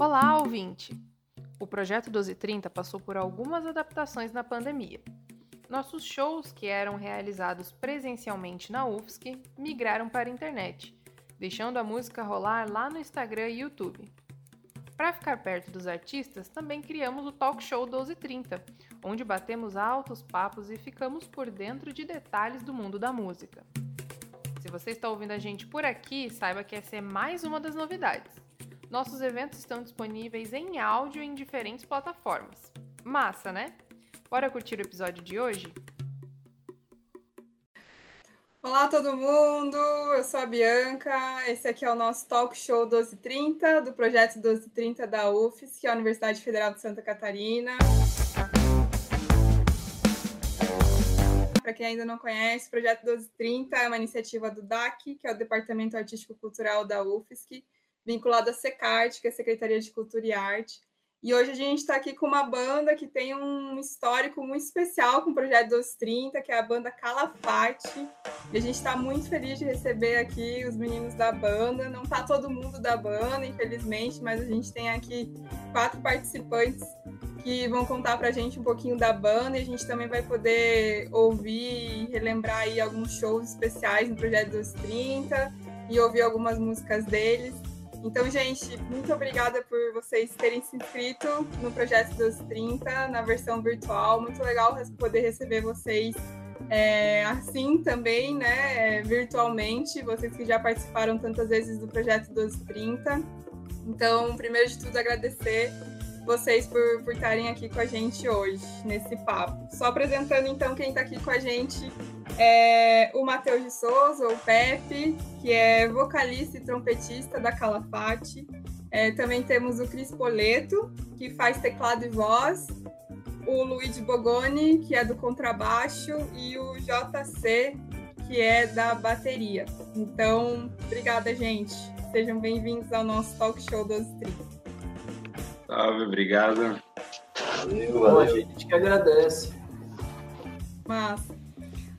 Olá, ouvinte! O projeto 1230 passou por algumas adaptações na pandemia. Nossos shows, que eram realizados presencialmente na UFSC, migraram para a internet, deixando a música rolar lá no Instagram e YouTube. Para ficar perto dos artistas, também criamos o Talk Show 1230, onde batemos altos papos e ficamos por dentro de detalhes do mundo da música. Se você está ouvindo a gente por aqui, saiba que essa é mais uma das novidades. Nossos eventos estão disponíveis em áudio em diferentes plataformas. Massa, né? Bora curtir o episódio de hoje? Olá, todo mundo! Eu sou a Bianca. Esse aqui é o nosso Talk Show 1230, do projeto 1230 da UFES, que é a Universidade Federal de Santa Catarina. Para quem ainda não conhece, o projeto 1230 é uma iniciativa do DAC, que é o Departamento Artístico Cultural da UFSC, vinculado à SECART, que é a Secretaria de Cultura e Arte. E hoje a gente está aqui com uma banda que tem um histórico muito especial com o Projeto 230, que é a banda Calafate. E a gente está muito feliz de receber aqui os meninos da banda. Não está todo mundo da banda, infelizmente, mas a gente tem aqui quatro participantes que vão contar para a gente um pouquinho da banda e a gente também vai poder ouvir e relembrar aí alguns shows especiais no Projeto 230 e ouvir algumas músicas deles. Então, gente, muito obrigada por vocês terem se inscrito no Projeto dos 30, na versão virtual. Muito legal poder receber vocês é, assim também, né, é, virtualmente, vocês que já participaram tantas vezes do Projeto dos 30. Então, primeiro de tudo, agradecer vocês por, por estarem aqui com a gente hoje, nesse papo. Só apresentando, então, quem está aqui com a gente é o Matheus de Souza, o Pepe, que é vocalista e trompetista da Calafate. É, também temos o Cris Poleto, que faz teclado e voz, o Luigi Bogoni, que é do contrabaixo, e o JC, que é da bateria. Então, obrigada, gente. Sejam bem-vindos ao nosso talk show 1230. Salve, obrigado. Valeu, valeu. A gente que agradece. Massa.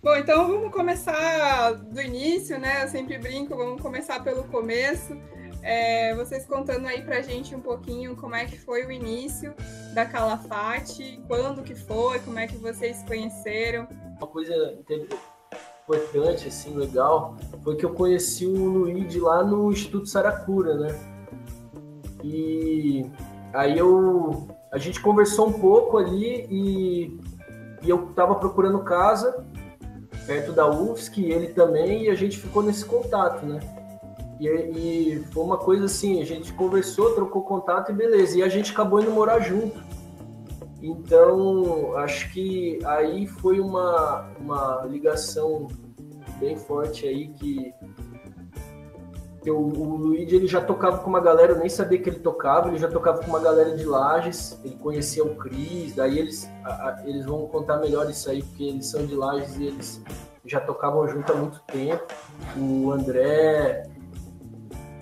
Bom, então vamos começar do início, né? Eu sempre brinco, vamos começar pelo começo. É, vocês contando aí pra gente um pouquinho como é que foi o início da Calafate, quando que foi, como é que vocês se conheceram. Uma coisa importante, assim, legal, foi que eu conheci o Luigi lá no Instituto Saracura, né? E Aí eu a gente conversou um pouco ali e, e eu estava procurando casa perto da UFSC, ele também, e a gente ficou nesse contato, né? E, e, foi uma coisa assim, a gente conversou, trocou contato e beleza. E a gente acabou indo morar junto. Então, acho que aí foi uma, uma ligação bem forte aí que o, o Luigi ele já tocava com uma galera, eu nem sabia que ele tocava, ele já tocava com uma galera de Lages, ele conhecia o Cris, daí eles, a, a, eles vão contar melhor isso aí, porque eles são de Lages e eles já tocavam junto há muito tempo. O André.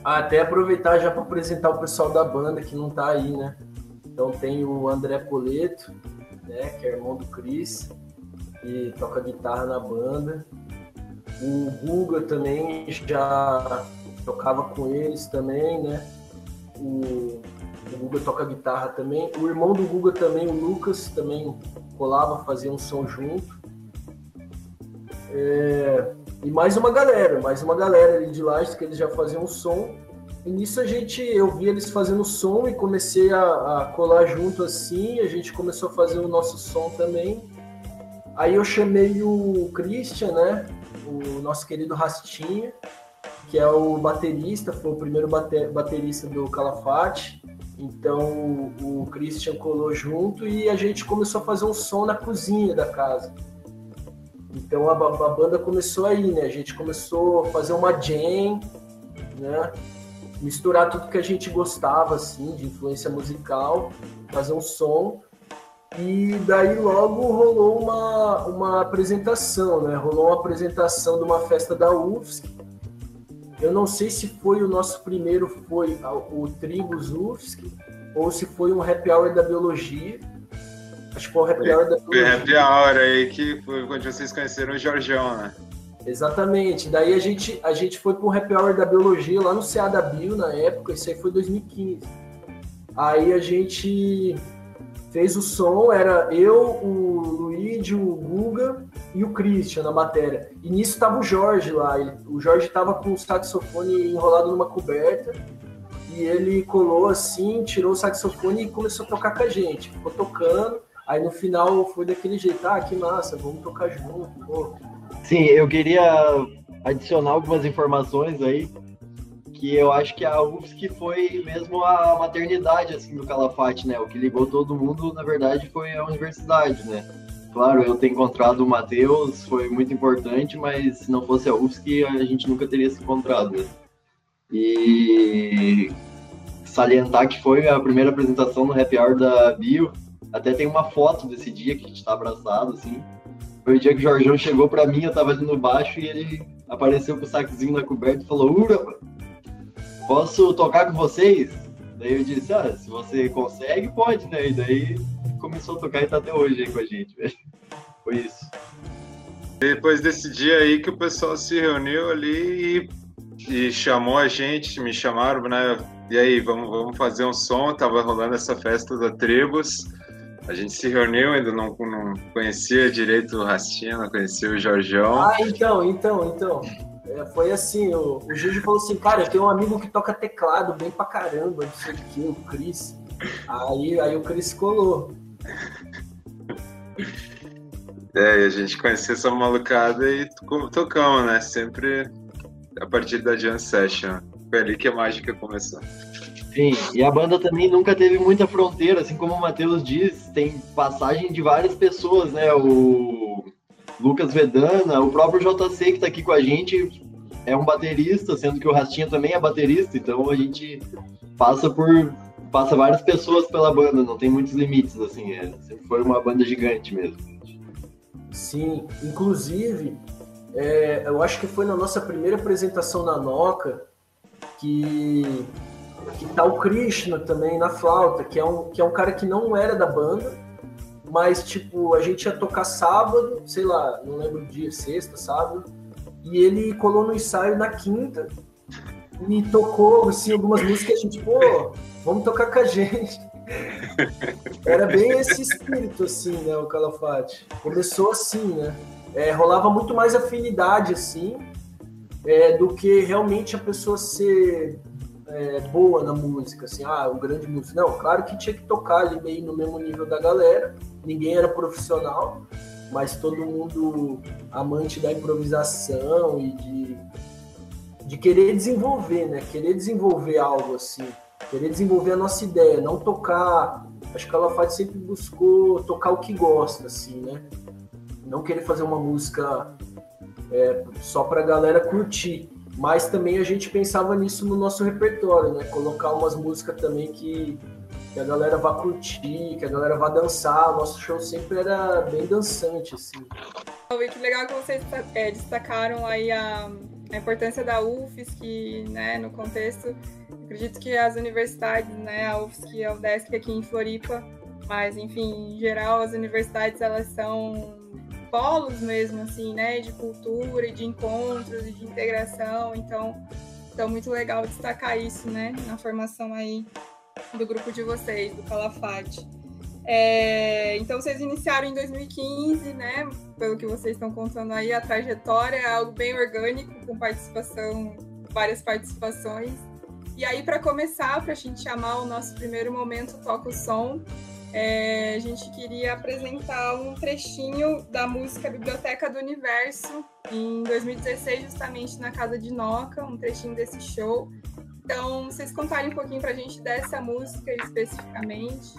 até aproveitar já para apresentar o pessoal da banda que não tá aí, né? Então tem o André Poleto, né, que é irmão do Cris, e toca guitarra na banda. O Guga também já tocava com eles também, né? O, o Guga toca guitarra também. O irmão do Guga também, o Lucas, também colava, fazia um som junto. É, e mais uma galera, mais uma galera ali de Lages que eles já faziam som. E nisso a gente, eu vi eles fazendo som e comecei a, a colar junto assim, a gente começou a fazer o nosso som também. Aí eu chamei o Christian, né? O nosso querido Rastinha, que é o baterista, foi o primeiro baterista do Calafate. Então o, Christian colou junto e a gente começou a fazer um som na cozinha da casa. Então a, a banda começou aí, né? A gente começou a fazer uma jam, né? Misturar tudo que a gente gostava, assim, de influência musical, fazer um som. E daí logo rolou uma, uma apresentação, né? Rolou uma apresentação de uma festa da UFSC eu não sei se foi o nosso primeiro, foi o Tribus UFSC, ou se foi um happy hour da biologia. Acho que foi o happy hour da biologia. Foi happy hour aí que foi quando vocês conheceram o Jorgeão, né? Exatamente. Daí a gente, a gente foi para o happy hour da biologia lá no CA da Bio na época, isso aí foi 2015. Aí a gente fez o som, era eu, o Luigi, o Guga e o Christian na matéria. E nisso tava o Jorge lá. Ele, o Jorge tava com o saxofone enrolado numa coberta. E ele colou assim, tirou o saxofone e começou a tocar com a gente. Ficou tocando. Aí no final foi daquele jeito, ah, que massa, vamos tocar junto. Pô. Sim, eu queria adicionar algumas informações aí, que eu acho que a UFSC foi mesmo a maternidade assim do Calafate, né? O que ligou todo mundo, na verdade, foi a universidade, né? Claro, eu ter encontrado o Matheus foi muito importante, mas se não fosse a UFSC, a gente nunca teria se encontrado. Né? E salientar que foi a primeira apresentação no Happy Hour da Bio, até tem uma foto desse dia que a gente tá abraçado, assim. Foi o dia que o Jorjão chegou pra mim, eu tava ali no baixo e ele apareceu com o saquezinho na coberta e falou: Ura, posso tocar com vocês? Daí eu disse: Ah, se você consegue, pode, né? E daí começou a tocar e tá até hoje aí com a gente, velho. Foi isso. Depois desse dia aí que o pessoal se reuniu ali e, e chamou a gente, me chamaram, né? E aí, vamos, vamos fazer um som. Tava rolando essa festa da Tribos. A gente se reuniu, ainda não, não conhecia direito o Rastinha, não conhecia o Jorjão. Ah, então, então, então. É, foi assim, o, o Gigi falou assim, cara, eu tenho um amigo que toca teclado bem pra caramba, não sei o que, o Cris. Aí, aí o Cris colou. É, e a gente conheceu essa malucada e tocamos, né? Sempre a partir da Jam Session. Foi ali que a mágica começou. Sim, e a banda também nunca teve muita fronteira, assim como o Matheus diz, tem passagem de várias pessoas, né? O Lucas Vedana, o próprio JC que tá aqui com a gente é um baterista, sendo que o Rastinha também é baterista, então a gente passa por passa várias pessoas pela banda, não tem muitos limites, assim, é, sempre foi uma banda gigante mesmo. Sim, inclusive, é, eu acho que foi na nossa primeira apresentação na Noca que que tá o Krishna também na flauta, que é um, que é um cara que não era da banda, mas tipo, a gente ia tocar sábado, sei lá, não lembro o dia, sexta, sábado, e ele colou no ensaio na quinta e tocou assim, algumas músicas a gente, pô, vamos tocar com a gente. Era bem esse espírito, assim, né, o Calafate. Começou assim, né? É, rolava muito mais afinidade, assim, é, do que realmente a pessoa ser é, boa na música, assim, ah, um grande músico. Não, claro que tinha que tocar ali meio no mesmo nível da galera, ninguém era profissional, mas todo mundo amante da improvisação e de, de querer desenvolver, né? Querer desenvolver algo assim, querer desenvolver a nossa ideia, não tocar. Acho que ela faz sempre buscou tocar o que gosta, assim, né? Não querer fazer uma música é, só pra galera curtir. Mas também a gente pensava nisso no nosso repertório, né? Colocar umas músicas também que, que a galera vá curtir, que a galera vá dançar. O nosso show sempre era bem dançante, assim. Que legal que vocês é, destacaram aí a, a, importância da UFSC, né, no contexto. Acredito que as universidades, né, a UFSC, a UDESC aqui em Floripa, mas enfim, em geral as universidades elas são polos mesmo, assim, né, de cultura e de encontros e de integração. Então, então muito legal destacar isso, né, na formação aí do grupo de vocês, do Calafate. É, então, vocês iniciaram em 2015, né? Pelo que vocês estão contando aí, a trajetória é algo bem orgânico, com participação, várias participações. E aí, para começar, para a gente chamar o nosso primeiro momento Toca o Som, é, a gente queria apresentar um trechinho da música Biblioteca do Universo, em 2016, justamente na Casa de Noca, um trechinho desse show. Então, vocês contarem um pouquinho para a gente dessa música especificamente,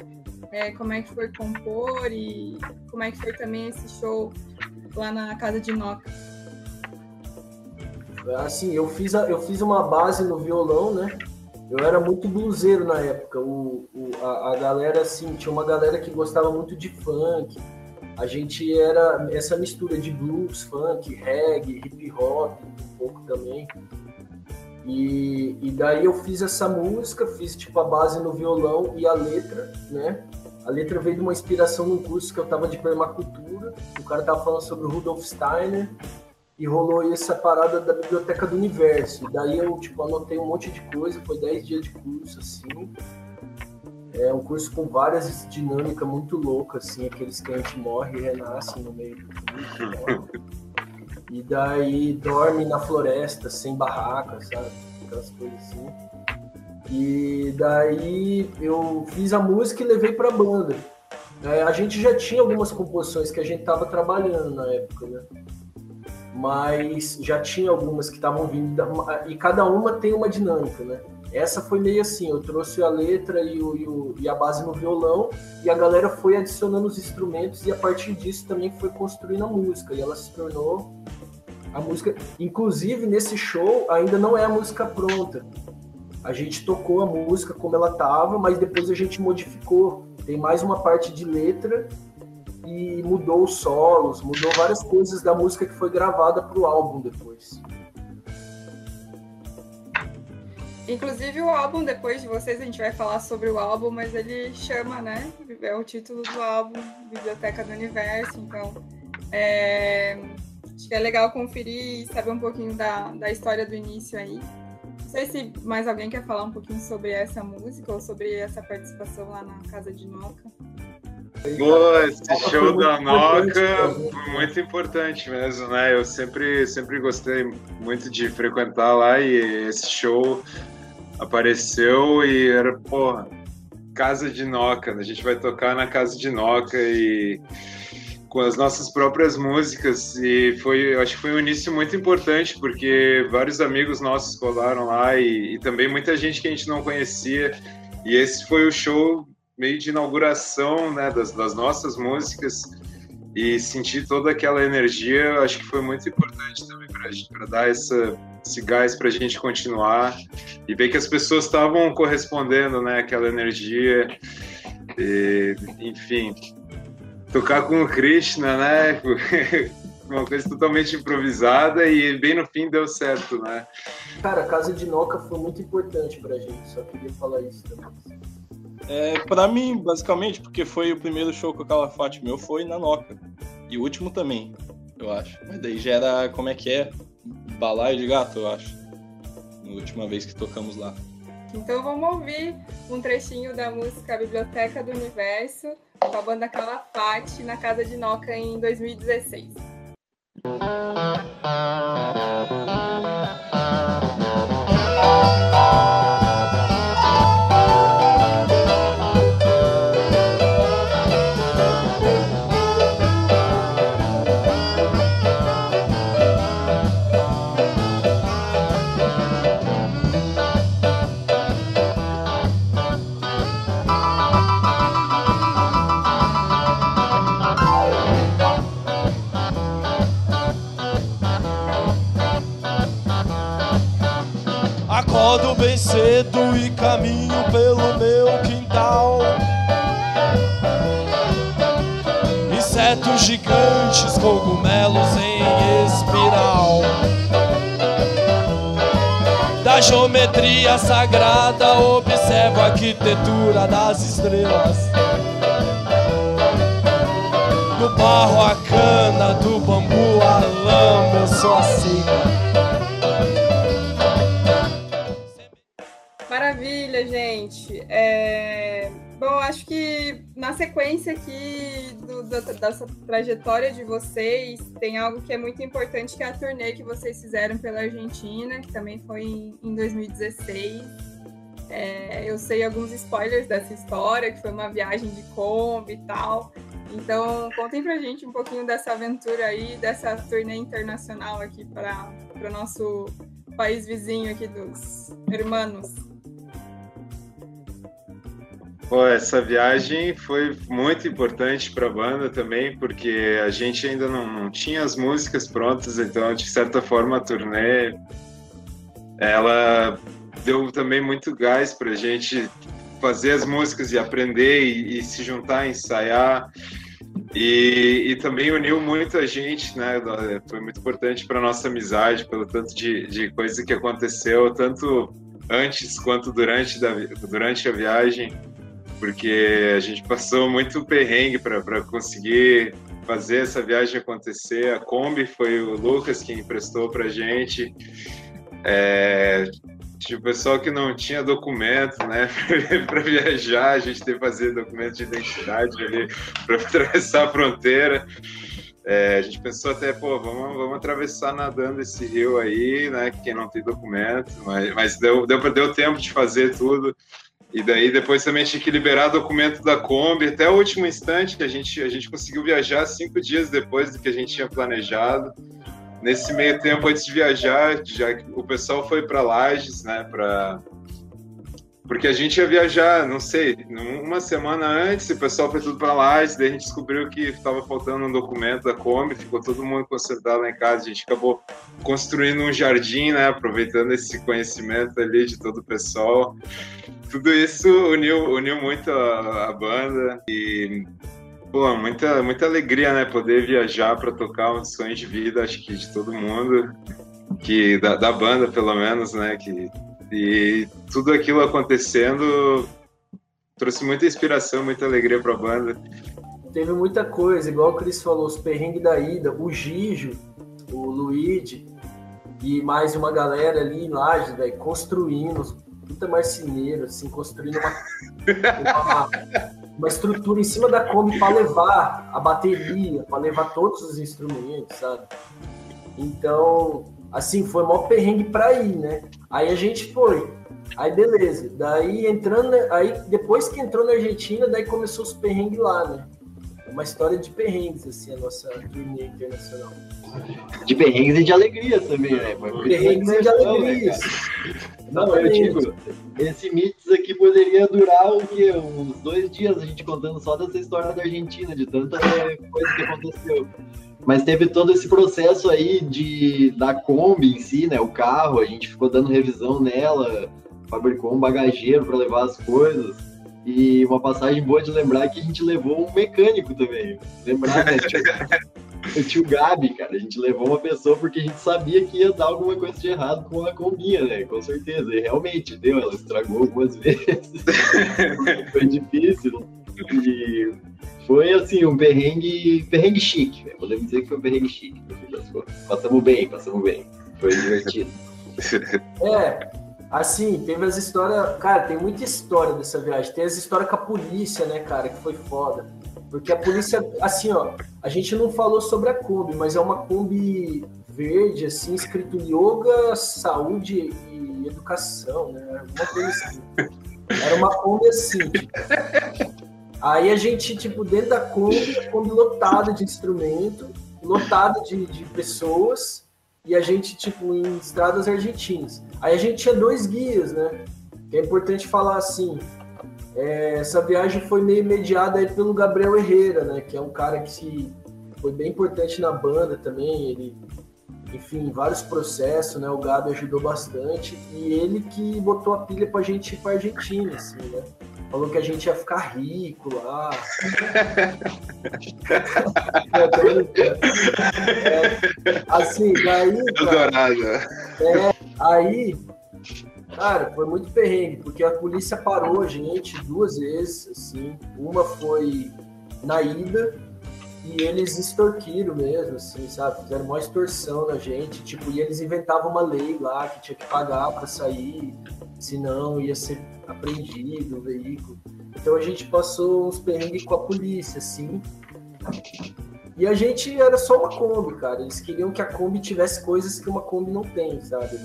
é, como é que foi compor e como é que foi também esse show lá na Casa de Noca. Assim, eu fiz, a, eu fiz uma base no violão, né? Eu era muito bluseiro na época. O, o a, a, galera, assim, tinha uma galera que gostava muito de funk. A gente era essa mistura de blues, funk, reggae, hip hop, um pouco também. E, e daí eu fiz essa música, fiz tipo a base no violão e a letra, né? A letra veio de uma inspiração num curso que eu tava de permacultura. O cara tava falando sobre o Rudolf Steiner e rolou essa parada da Biblioteca do Universo. Daí eu, tipo, anotei um monte de coisa, foi 10 dias de curso, assim. É um curso com várias dinâmicas muito loucas, assim, aqueles que a gente morre e renasce no meio do caminho. E daí dorme na floresta, sem barraca, sabe? Aquelas coisas assim. E daí eu fiz a música e levei pra banda. É, a gente já tinha algumas composições que a gente tava trabalhando na época, né? Mas já tinha algumas que estavam vindo, e cada uma tem uma dinâmica, né? Essa foi meio assim, eu trouxe a letra e, o, e, o, e, a base no violão, e a galera foi adicionando os instrumentos, e a partir disso também foi construindo a música, e ela se tornou a música. Inclusive, nesse show, ainda não é a música pronta. A gente tocou a música como ela estava, mas depois a gente modificou. Tem mais uma parte de letra e mudou os solos, mudou várias coisas da música que foi gravada para o álbum depois. Inclusive o álbum, depois de vocês, a gente vai falar sobre o álbum, mas ele chama, né? É o título do álbum, Biblioteca do Universo. Então, é, acho que é legal conferir e saber um pouquinho da, da história do início aí. Não sei se mais alguém quer falar um pouquinho sobre essa música ou sobre essa participação lá na Casa de Noca. Pô, esse show da Noca foi muito importante mesmo, né? Eu sempre, sempre gostei muito de frequentar lá e esse show apareceu e era, porra, Casa de Noca, né? a gente vai tocar na Casa de Noca e com as nossas próprias músicas e foi, acho que foi um início muito importante porque vários amigos nossos colaram lá e, e também muita gente que a gente não conhecia e esse foi o show meio de inauguração né, das, das nossas músicas e sentir toda aquela energia, acho que foi muito importante também para dar essa, esse gás para a gente continuar e ver que as pessoas estavam correspondendo, né, aquela energia, e, enfim, tocar com o Krishna, né, uma coisa totalmente improvisada e bem no fim deu certo, né. Cara, a Casa de Noca foi muito importante para a gente, só queria falar isso também. É, pra mim, basicamente, porque foi o primeiro show que o Calafate meu foi na Noca. E o último também, eu acho. Mas daí já era, como é que é? Balaio de gato, eu acho. Na última vez que tocamos lá. Então vamos ouvir um trechinho da música Biblioteca do Universo com a banda Calafate na Casa de Noca em 2016. Cedo e caminho pelo meu quintal. Insetos gigantes, cogumelos em espiral. Da geometria sagrada, observo a arquitetura das estrelas. Do barro a cana, do bambu a lama, eu sou a É... Bom, acho que na sequência aqui do, da, dessa trajetória de vocês, tem algo que é muito importante, que é a turnê que vocês fizeram pela Argentina, que também foi em, em 2016. É, eu sei alguns spoilers dessa história, que foi uma viagem de Kombi e tal. Então, contem pra gente um pouquinho dessa aventura aí, dessa turnê internacional aqui para o nosso país vizinho aqui dos hermanos. Essa viagem foi muito importante para a banda também, porque a gente ainda não, não, tinha as músicas prontas, então, de certa forma, a turnê ela deu também muito gás para a gente fazer as músicas e aprender e, e se juntar, ensaiar. E, e, também uniu muita gente, né? Foi muito importante para nossa amizade, pelo tanto de, de coisa que aconteceu, tanto antes quanto durante, da, durante a viagem porque a gente passou muito perrengue para conseguir fazer essa viagem acontecer. A Kombi foi o Lucas que emprestou para a gente. É, Tinha o pessoal que não tinha documento, né? para viajar, a gente teve que fazer documento de identidade ali para atravessar a fronteira. É, a gente pensou até, pô, vamos, vamos atravessar nadando esse rio aí, né? Quem não tem documento, mas, mas deu, deu, deu tempo de fazer tudo. E daí depois também tinha que liberar documento da Kombi até o último instante que a gente a gente conseguiu viajar cinco dias depois do que a gente tinha planejado. Nesse meio tempo antes de viajar, já o pessoal foi para Lages, né, para porque a gente ia viajar, não sei, uma semana antes, o pessoal foi tudo para lá, daí a gente descobriu que estava faltando um documento da Kombi, ficou todo mundo concentrado lá em casa, a gente acabou construindo um jardim, né, aproveitando esse conhecimento ali de todo o pessoal. Tudo isso uniu, uniu muito a, a banda e pô, muita, muita alegria, né, poder viajar para tocar um sonho de vida, acho que de todo mundo, que da, da banda pelo menos, né, que e tudo aquilo acontecendo trouxe muita inspiração, muita alegria para a banda. Teve muita coisa, igual o Cris falou, os perrengues da ida, o Gijo, o Luigi e mais uma galera ali em Laje, velho, construindo, puta marceneiro, assim, construindo uma, uma, uma, estrutura em cima da Kombi para levar a bateria, para levar todos os instrumentos, sabe? Então, assim, foi maior perrengue para ir, né? Aí a gente foi. Aí beleza. Daí entrando, aí depois que entrou na Argentina, daí começou os perrengues lá, né? Uma história de perrengues, assim, a nossa turnê internacional. De perrengues e de alegria também, né? Perrengues e de alegria. Não, eu digo, esse Mits aqui poderia durar o quê? Uns dois dias a gente contando só dessa história da Argentina, de tanta coisa que aconteceu. Mas teve todo esse processo aí de da Kombi em si, né? O carro, a gente ficou dando revisão nela, fabricou um bagageiro para levar as coisas. E uma passagem boa de lembrar é que a gente levou um mecânico também. Lembrar, né? o tio Gabi, cara, a gente levou uma pessoa porque a gente sabia que ia dar alguma coisa de errado com a combinha, né? Com certeza. E realmente deu, ela estragou algumas vezes. Foi difícil. E foi assim, um perrengue, perrengue chique, né? podemos dizer que foi um perrengue chique. Passamos bem, passamos bem. Foi divertido. É, assim, teve as histórias. Cara, tem muita história dessa viagem. Tem as histórias com a polícia, né, cara, que foi foda. Porque a polícia, assim, ó, a gente não falou sobre a Kombi, mas é uma Kombi verde, assim, escrito Yoga, Saúde e Educação, né? Alguma coisa assim. Era uma Kombi assim. Tipo. Aí a gente, tipo, dentro da Kombi, a Kombi lotada de instrumento, lotada de, de pessoas, e a gente, tipo, em estradas argentinas. Aí a gente tinha dois guias, né? É importante falar assim. É, essa viagem foi meio mediada aí pelo Gabriel Herrera, né? Que é um cara que se, foi bem importante na banda também. Ele, enfim, vários processos, né? O Gabi ajudou bastante. E ele que botou a pilha pra gente ir pra Argentina, assim, né? Falou que a gente ia ficar rico lá. é, assim, daí. Cara, é, aí, cara, foi muito perrengue, porque a polícia parou a gente duas vezes, assim. Uma foi na ida, e eles extorquiram mesmo, assim, sabe? Fizeram uma extorsão na gente, tipo, e eles inventavam uma lei lá que tinha que pagar para sair, senão ia ser apreendido o veículo. Então a gente passou uns perrengues com a polícia, assim. E a gente era só uma Kombi, cara. Eles queriam que a Kombi tivesse coisas que uma Kombi não tem, sabe?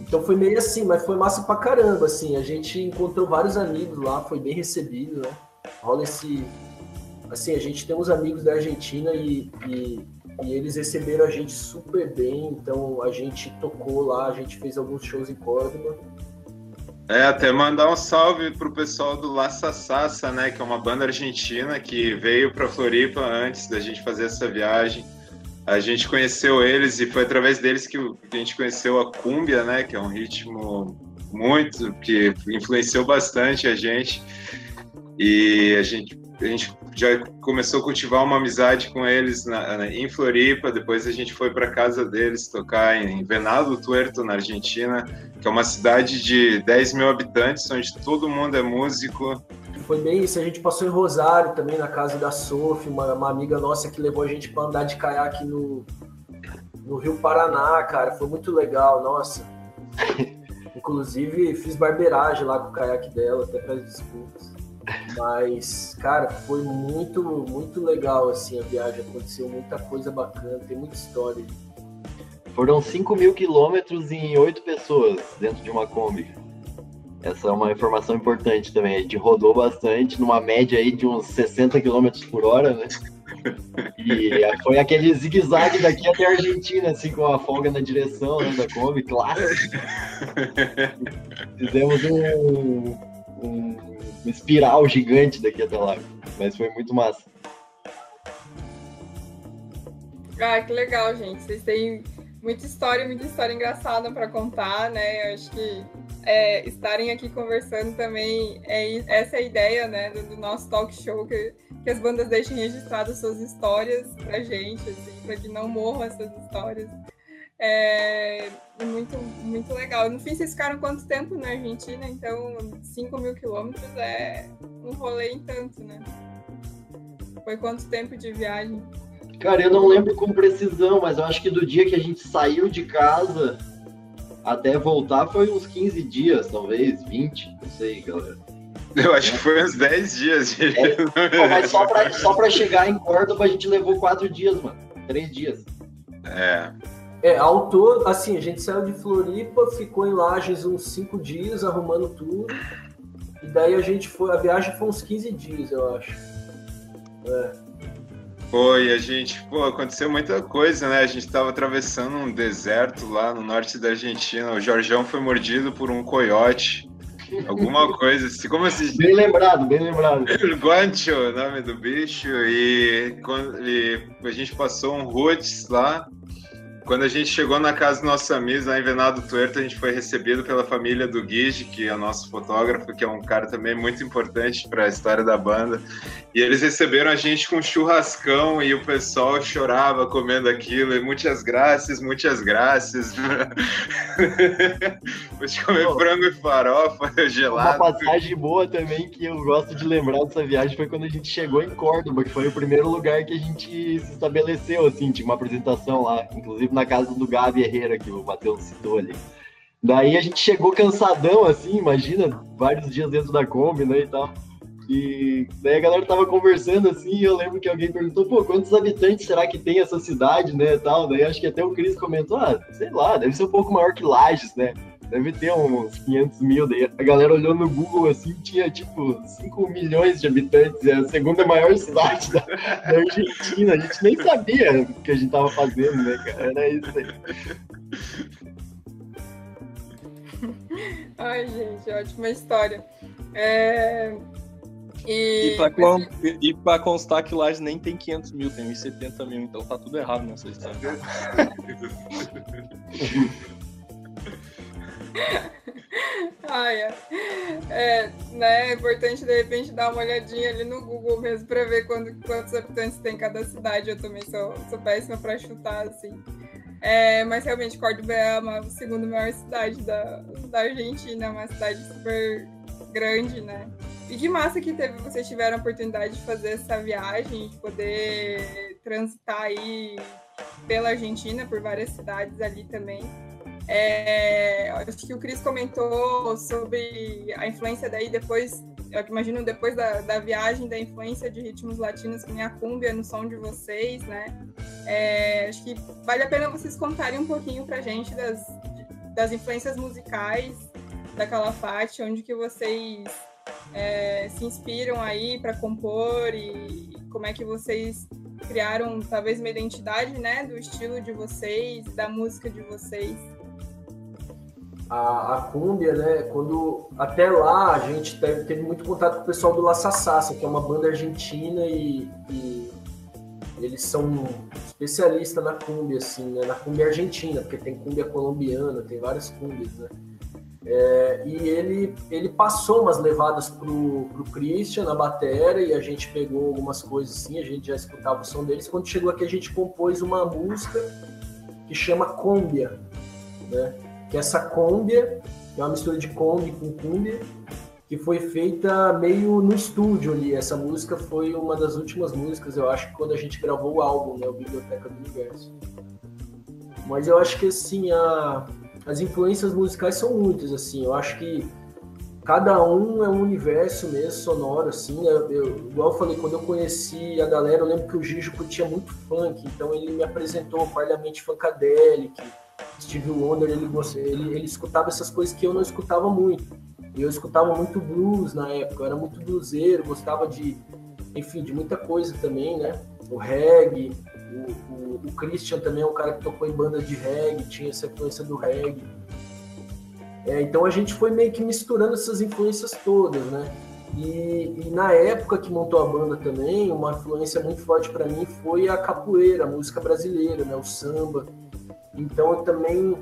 Então foi meio assim, mas foi massa pra caramba, assim. A gente encontrou vários amigos lá, foi bem recebido, né? Rola esse. Assim, a gente tem uns amigos da Argentina e, e e eles receberam a gente super bem, então a gente tocou lá, a gente fez alguns shows em Córdoba. É, até mandar um salve pro pessoal do La Sassa, né, que é uma banda argentina que veio para Floripa antes da gente fazer essa viagem. A gente conheceu eles e foi através deles que a gente conheceu a cumbia, né, que é um ritmo muito que influenciou bastante a gente. E a gente a gente já começou a cultivar uma amizade com eles na, na, em Floripa, depois a gente foi para casa deles tocar em Venado Tuerto, na Argentina, que é uma cidade de 10 mil habitantes, onde todo mundo é músico. Foi bem isso, a gente passou em Rosário também, na casa da Sophie, uma, uma amiga nossa que levou a gente para andar de caiaque no, no Rio Paraná, cara, foi muito legal, nossa. Inclusive, fiz barbeiragem lá com o caiaque dela, até peço desculpas. Mas, cara, foi muito, muito legal, assim, a viagem. Aconteceu muita coisa bacana, tem muita história. Foram 5 mil quilômetros em 8 pessoas dentro de uma Kombi. Essa é uma informação importante também. A gente rodou bastante, numa média aí de uns 60 km por hora, né? E foi aquele zigue-zague daqui até a Argentina, assim, com a folga na direção né, da Kombi, clássico. Fizemos um, um, um espiral gigante daqui até lá, mas foi muito massa. Ah, que legal, gente. Vocês têm muita história, muita história engraçada para contar, né? Eu acho que é, estarem aqui conversando também é essa é a ideia, né, do, do nosso talk show que, que as bandas deixem registradas suas histórias pra gente, assim, para que não morram essas histórias. É muito, muito legal. No fim, vocês ficaram quanto tempo na Argentina? Então, 5 mil quilômetros é um rolê em tanto, né? Foi quanto tempo de viagem? Cara, eu não lembro com precisão, mas eu acho que do dia que a gente saiu de casa até voltar foi uns 15 dias, talvez, 20, não sei, galera. Eu acho que foi uns 10 dias. É, mas só pra, só pra chegar em Córdoba a gente levou 4 dias, mano. 3 dias. É. É, ao todo, assim, a gente saiu de Floripa, ficou em Lages uns 5 dias arrumando tudo. E daí a gente foi, a viagem foi uns 15 dias, eu acho. É. Foi, a gente, pô, aconteceu muita coisa, né? A gente estava atravessando um deserto lá no norte da Argentina. O Jorjão foi mordido por um coiote. Alguma coisa assim, como assim? Bem lembrado, bem lembrado. Guancho, o nome do bicho, e, e a gente passou um roots lá, quando a gente chegou na casa do nosso amigo, lá em Venado Tuerto, a gente foi recebido pela família do Guige, que é o nosso fotógrafo, que é um cara também muito importante para a história da banda. E eles receberam a gente com um churrascão e o pessoal chorava comendo aquilo. E muitas graças, muitas graças. Vou comer Pô, frango e farofa gelado. Uma passagem boa também que eu gosto de lembrar dessa viagem foi quando a gente chegou em Córdoba, que foi o primeiro lugar que a gente se estabeleceu, assim, tinha uma apresentação lá, inclusive na casa do Gabi Herrera, que o Matheus citou ali. Daí a gente chegou cansadão, assim, imagina, vários dias dentro da Kombi, né, e tal. E daí a galera tava conversando assim, e eu lembro que alguém perguntou, pô, quantos habitantes será que tem essa cidade, né, tal. Daí acho que até o Cris comentou, ah, sei lá, deve ser um pouco maior que Lages, né. Deve ter uns 500 mil. Daí a galera olhou no Google assim, tinha tipo 5 milhões de habitantes. É a segunda maior cidade da, da Argentina. A gente nem sabia o que a gente tava fazendo, né, cara? Era isso aí. Ai, gente, ótima história. É... E, e, pra, con... e pra constar que Lages nem tem 500 mil, tem uns 70 mil, então tá tudo errado nessa história. Ai, é. é, né, é importante de repente dar uma olhadinha ali no Google mesmo para ver quando, quantos habitantes tem cada cidade. Eu também sou, sou péssima para chutar, assim. É, mas realmente, Córdoba é a segunda maior cidade da, da Argentina, uma cidade super grande, né? E que massa que teve, vocês tiveram a oportunidade de fazer essa viagem, de poder transitar aí pela Argentina, por várias cidades ali também. É, acho que o Cris comentou sobre a influência daí depois, eu imagino depois da, da viagem, da influência de ritmos latinos que nem a cúmbia no som de vocês, né? É, acho que vale a pena vocês contarem um pouquinho pra gente das, das influências musicais da Calafate, onde que vocês é, se inspiram aí para compor e como é que vocês criaram talvez uma identidade, né, do estilo de vocês, da música de vocês a, a Cúmbia, né? Quando até lá a gente teve, teve, muito contato com o pessoal do La Sassassa, que é uma banda argentina e, e eles são especialistas na Cúmbia, assim, né? Na Cúmbia argentina, porque tem Cúmbia colombiana, tem várias Cúmbias, né? É, e ele, ele passou umas levadas pro, pro Christian na bateria e a gente pegou algumas coisas assim, a gente já escutava o som deles. Quando chegou aqui, a gente compôs uma música que chama Cúmbia, né? Que é essa cúmbia, que é uma mistura de Kombi com cúmbia, que foi feita meio no estúdio ali. Essa música foi uma das últimas músicas, eu acho, quando a gente gravou o álbum, né, o Biblioteca do Universo. Mas eu acho que assim, a, as influências musicais são muitas, assim. Eu acho que cada um é um universo mesmo, sonoro, assim. Eu, eu, igual eu falei, quando eu conheci a galera, eu lembro que o Gigi curtia muito funk, então ele me apresentou o Parliament Funkadelic, Steve Wonder, ele, ele, ele escutava essas coisas que eu não escutava muito. E eu escutava muito blues na época, eu era muito bluseiro, gostava de, enfim, de muita coisa também, né? O reggae, o, o, o Christian também é um cara que tocou em banda de reggae, tinha essa influência do reggae. É, então a gente foi meio que misturando essas influências todas, né? E, e, na época que montou a banda também, uma influência muito forte para mim foi a capoeira, a música brasileira, né? O samba. Então eu também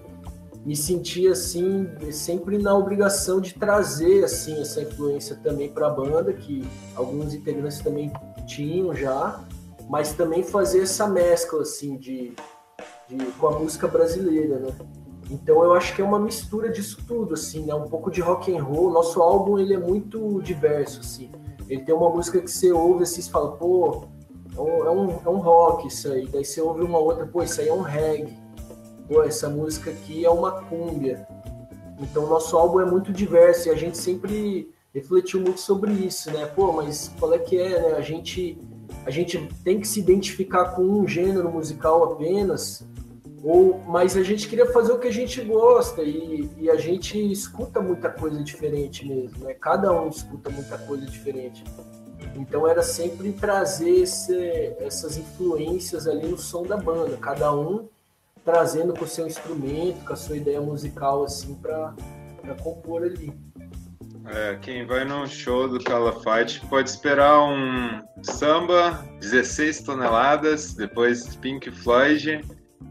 me sentia assim sempre na obrigação de trazer assim essa influência também para a banda que alguns integrantes também tinham já mas também fazer essa mescla assim de, de com a música brasileira né? Então eu acho que é uma mistura disso tudo assim né? Um pouco de rock and roll. Nosso álbum ele é muito diverso assim. Ele tem uma música que você ouve assim e fala pô é é um, é um rock isso aí. Daí você ouve uma outra pô isso aí é um reggae pô, essa música aqui é uma cúmbia. Então, nosso álbum é muito diverso e a gente sempre refletiu muito sobre isso, né? Pô, mas qual é que é, né? A gente, a gente tem que se identificar com um gênero musical apenas, ou, mas a gente queria fazer o que a gente gosta e, e a gente escuta muita coisa diferente mesmo, né? Cada um escuta muita coisa diferente. Então era sempre trazer esse, essas influências ali no som da banda, cada um trazendo com o seu instrumento, com a sua ideia musical, assim, para compor ali. É, quem vai num show do Calafate pode esperar um samba 16 toneladas, depois Pink Floyd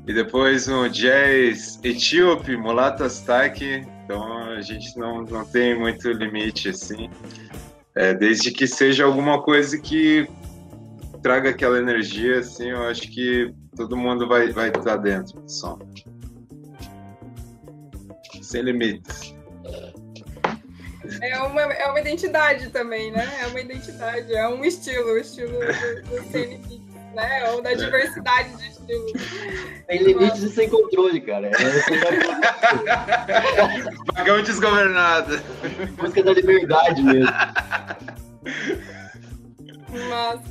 e depois um jazz etíope, Mulata Stack. Então a gente não, não tem muito limite assim. É, desde que seja alguma coisa que traga aquela energia, assim, eu acho que todo mundo vai vai estar tá dentro do som. Sem limites. É uma, é uma identidade também, né? É uma identidade, é um estilo, o estilo do, do sem limites, né? Ou da diversidade de estilos. Sem limites e sem controle, cara. É, Vagão desgovernado. Música da liberdade mesmo. Mas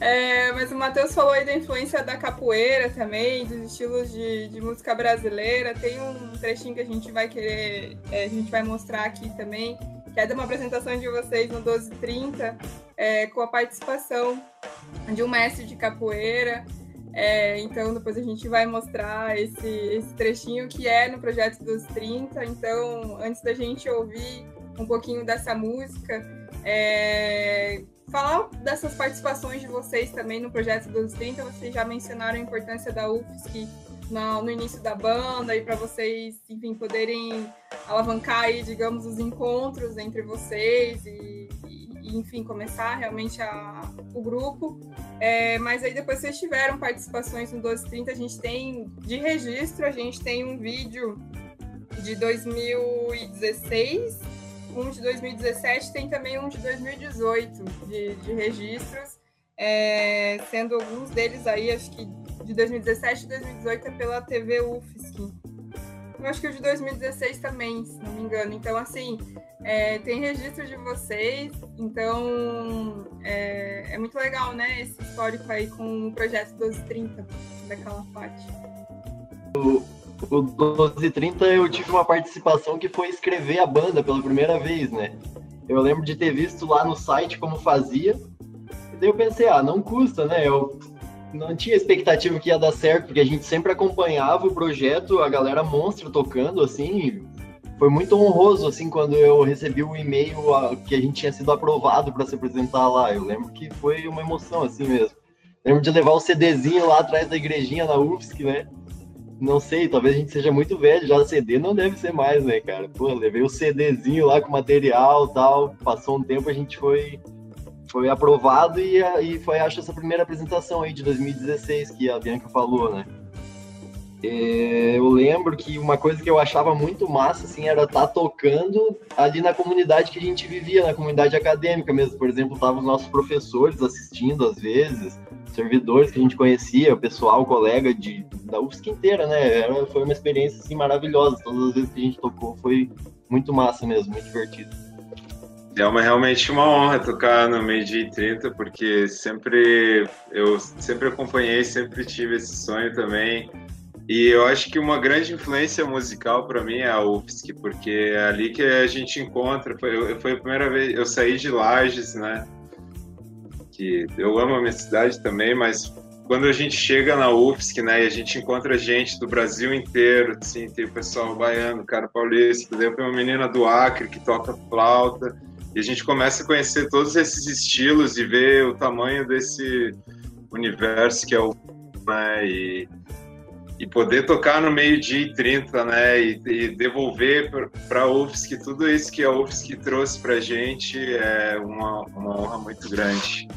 é, mas o Matheus falou aí da influência da capoeira também, dos estilos de, de música brasileira. Tem um trechinho que a gente vai querer, é, a gente vai mostrar aqui também, que é de uma apresentação de vocês no 1230, é, com a participação de um mestre de capoeira. É, então, depois a gente vai mostrar esse, esse trechinho que é no projeto dos 30. Então, antes da gente ouvir um pouquinho dessa música, é, falar dessas participações de vocês também no projeto dos 30, vocês já mencionaram a importância da UFSC no, no início da banda e para vocês, enfim, poderem alavancar aí, digamos, os encontros entre vocês e, e enfim, começar realmente a, o grupo. É, mas aí depois vocês tiveram participações no 1230, a gente tem de registro, a gente tem um vídeo de 2016 um de 2017, tem também um de 2018 de, de registros, é, sendo alguns deles aí, acho que de 2017 e 2018 é pela TV UFSC. Eu acho que o de 2016 também, se não me engano. Então, assim, é, tem registro de vocês, então é, é, muito legal, né, esse histórico aí com o projeto 1230 da Calafate o 1230 eu tive uma participação que foi escrever a banda pela primeira vez, né? Eu lembro de ter visto lá no site como fazia, e daí eu pensei, ah, não custa, né? Eu não tinha expectativa que ia dar certo, porque a gente sempre acompanhava o projeto, a galera monstro tocando, assim, foi muito honroso, assim, quando eu recebi o um e-mail que a gente tinha sido aprovado para se apresentar lá. Eu lembro que foi uma emoção, assim mesmo. Lembro de levar o CDzinho lá atrás da igrejinha na UFSC, né? Não sei, talvez a gente seja muito velho, já CD não deve ser mais, né, cara? Pô, levei o CDzinho lá com material tal, passou um tempo, a gente foi foi aprovado e, e foi, acho, essa primeira apresentação aí de 2016 que a Bianca falou, né? É, eu lembro que uma coisa que eu achava muito massa, assim, era estar tá tocando ali na comunidade que a gente vivia, na comunidade acadêmica mesmo. Por exemplo, estavam os nossos professores assistindo às vezes, servidores que a gente conhecia, o pessoal, colega de da UFSC inteira, né? Era, foi uma experiência assim, maravilhosa. Todas as vezes que a gente tocou foi muito massa mesmo, muito divertido. É uma, realmente uma honra tocar no Meio Dia 30, porque sempre eu sempre acompanhei, sempre tive esse sonho também. E eu acho que uma grande influência musical para mim é a UFSC, porque é ali que a gente encontra. Foi, foi a primeira vez eu saí de Lages, né? Que eu amo a minha cidade também, mas quando a gente chega na UFSC, né, e a gente encontra gente do Brasil inteiro, assim, tem o pessoal baiano, cara paulista, tem uma menina do Acre que toca flauta, e a gente começa a conhecer todos esses estilos e ver o tamanho desse universo que é o né, e, e poder tocar no meio-dia e 30, né, e, e devolver para a UFSC tudo isso que a UFSC trouxe para a gente é uma, uma honra muito grande.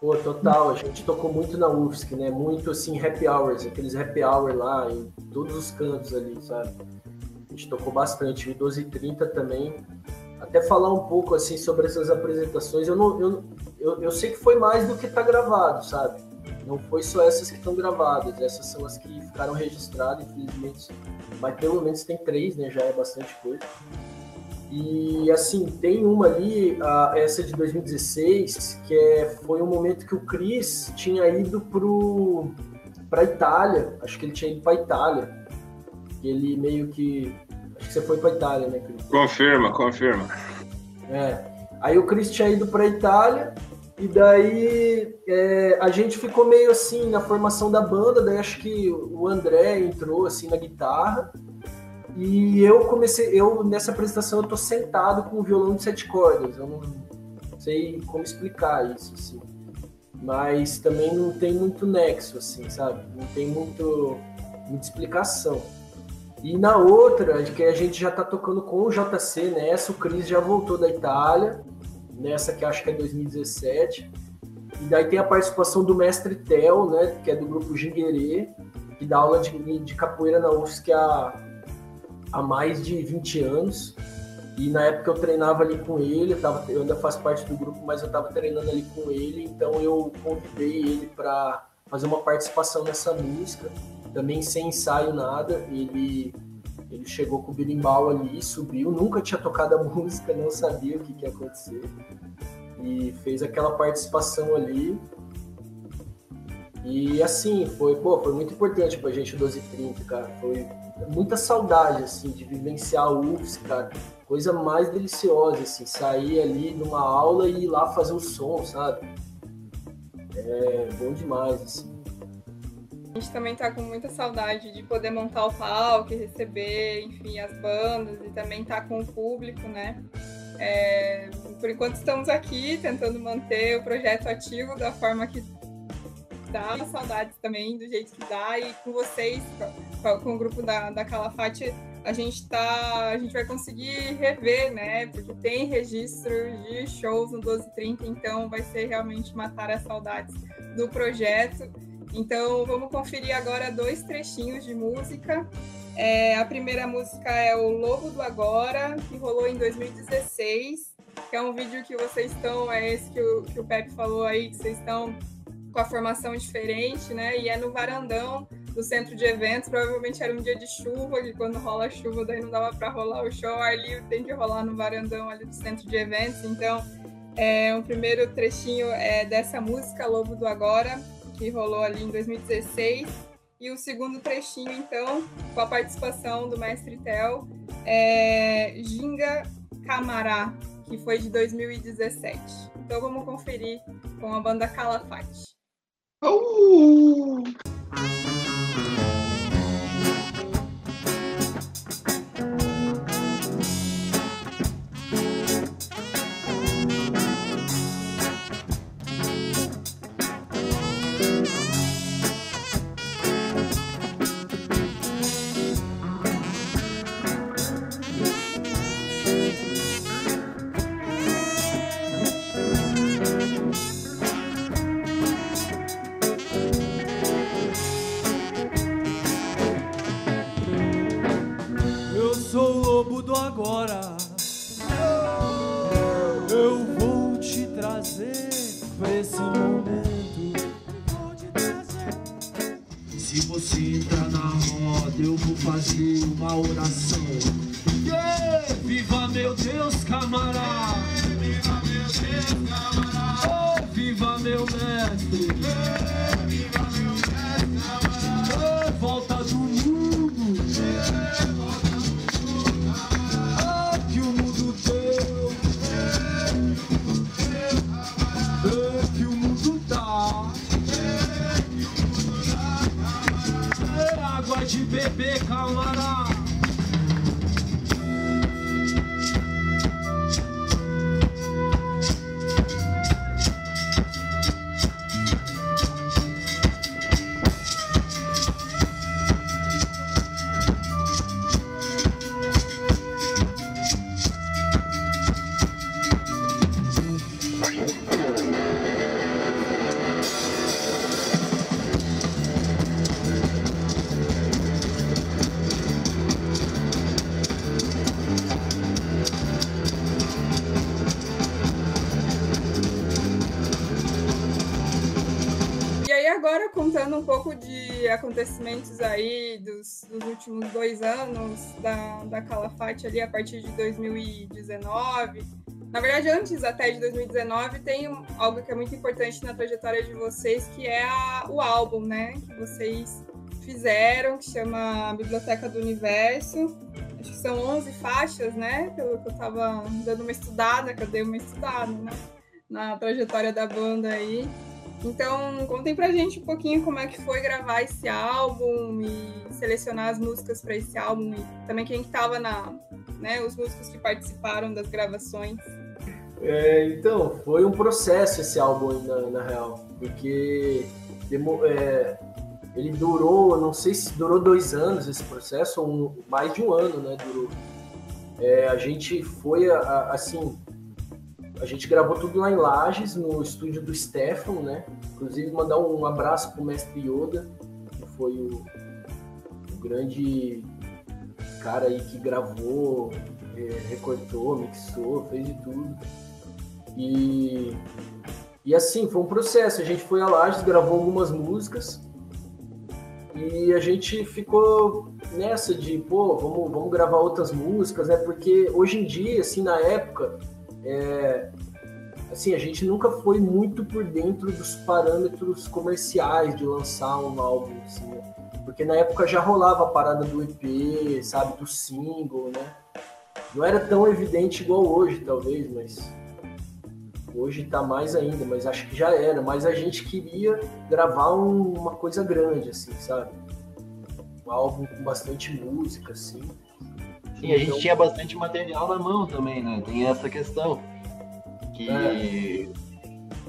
Pô, total, a gente tocou muito na UFSC, né? Muito assim, happy hours, aqueles happy hour lá em todos os cantos ali, sabe? gente tocou bastante, 12 e 30 também. Até falar um pouco assim sobre essas apresentações, eu, não, eu, eu, eu sei que foi mais do que está gravado, sabe? Não foi só essas que estão gravadas, essas são as que ficaram registradas, infelizmente. Mas pelo menos tem três, né? Já é bastante coisa. E assim, tem uma ali, a, essa de 2016, que é, foi um momento que o Chris tinha ido para Itália, acho que ele tinha ido para Itália. Ele meio que Acho que você foi para Itália, né, Cris? Confirma, confirma. É. Aí o Cris tinha ido para Itália e daí é, a gente ficou meio assim na formação da banda. Daí acho que o André entrou assim na guitarra e eu comecei. Eu nessa apresentação eu tô sentado com o violão de sete cordas. Eu não sei como explicar isso, assim. Mas também não tem muito nexo, assim, sabe? Não tem muito, muita explicação. E na outra, que a gente já está tocando com o JC nessa, o Cris já voltou da Itália, nessa que acho que é 2017. E daí tem a participação do mestre Tel, né, que é do grupo Jinguerê, que dá aula de, de capoeira na UFSC há, há mais de 20 anos. E na época eu treinava ali com ele, eu, tava, eu ainda faço parte do grupo, mas eu estava treinando ali com ele, então eu convidei ele para fazer uma participação nessa música também sem ensaio, nada. Ele, ele chegou com o birimbau ali, subiu, nunca tinha tocado a música, não sabia o que, que ia acontecer. E fez aquela participação ali. E assim, foi, pô, foi muito importante pra gente o 1230, cara. Foi muita saudade, assim, de vivenciar o UFS, cara. Coisa mais deliciosa, assim, sair ali numa aula e ir lá fazer o som, sabe? É bom demais, assim. A gente também tá com muita saudade de poder montar o palco e receber, enfim, as bandas e também tá com o público, né? É, por enquanto estamos aqui tentando manter o projeto ativo da forma que dá. Saudades também do jeito que dá e com vocês, com, com o grupo da, da Calafate, a gente tá, a gente vai conseguir rever, né? Porque tem registro de shows no 1230, então vai ser realmente matar as saudades do projeto. Então vamos conferir agora dois trechinhos de música. É, a primeira música é o Lobo do Agora, que rolou em 2016, que é um vídeo que vocês estão, é esse que o, que o Pepe falou aí, que vocês estão com a formação diferente, né? E é no varandão do centro de eventos. Provavelmente era um dia de chuva, que quando rola chuva, daí não dava para rolar o show ali, tem que rolar no varandão ali do centro de eventos. Então, é, um primeiro trechinho é dessa música, Lobo do Agora que rolou ali em 2016. E o segundo trechinho, então, com a participação do mestre Tel, é Ginga Camará, que foi de 2017. Então vamos conferir com a banda Calafate. Uh! Esse momento. Vou te trazer Se você entrar na roda, eu vou fazer uma oração. Yeah! Viva meu Deus, camarada! Viva meu Deus, camarada! Acontecimentos aí dos, dos últimos dois anos da, da Calafate ali a partir de 2019. Na verdade, antes até de 2019, tem algo que é muito importante na trajetória de vocês, que é a- o álbum, né? Que vocês fizeram, que chama Biblioteca do Universo. Acho que são 11 faixas, né? Pelo que eu tava dando uma estudada, que eu dei uma estudada, né? Na trajetória da banda aí. Então, contem pra gente um pouquinho como é que foi gravar esse álbum e selecionar as músicas para esse álbum e também quem que tava na, né, os músicos que participaram das gravações. É, então, foi um processo esse álbum na real, porque demo- é, ele durou, não sei se durou dois anos esse processo, ou um- mais de um ano, né, durou. É, a gente foi, a- a- assim, a gente gravou tudo lá em Lages, no estúdio do Stefan, né, inclusive mandar um abraço pro mestre Yoda, que foi o, o grande cara aí que gravou, é, recortou, mixou, fez de tudo. E, e assim, foi um processo. A gente foi a Lages, gravou algumas músicas e a gente ficou nessa de, pô, vamos, vamos gravar outras músicas, né? Porque hoje em dia, assim, na época, é, assim, a gente nunca foi muito por dentro dos parâmetros comerciais de lançar um álbum, assim, né? Porque na época já rolava a parada do EP, sabe, do single, né? Não era tão evidente igual hoje, talvez, mas hoje tá mais ainda, mas acho que já era. Mas a gente queria gravar um- uma coisa grande, assim, sabe? Um álbum com bastante música, assim. Sim, a gente Então- tinha bastante material na mão também, né? Tem essa questão. Que É.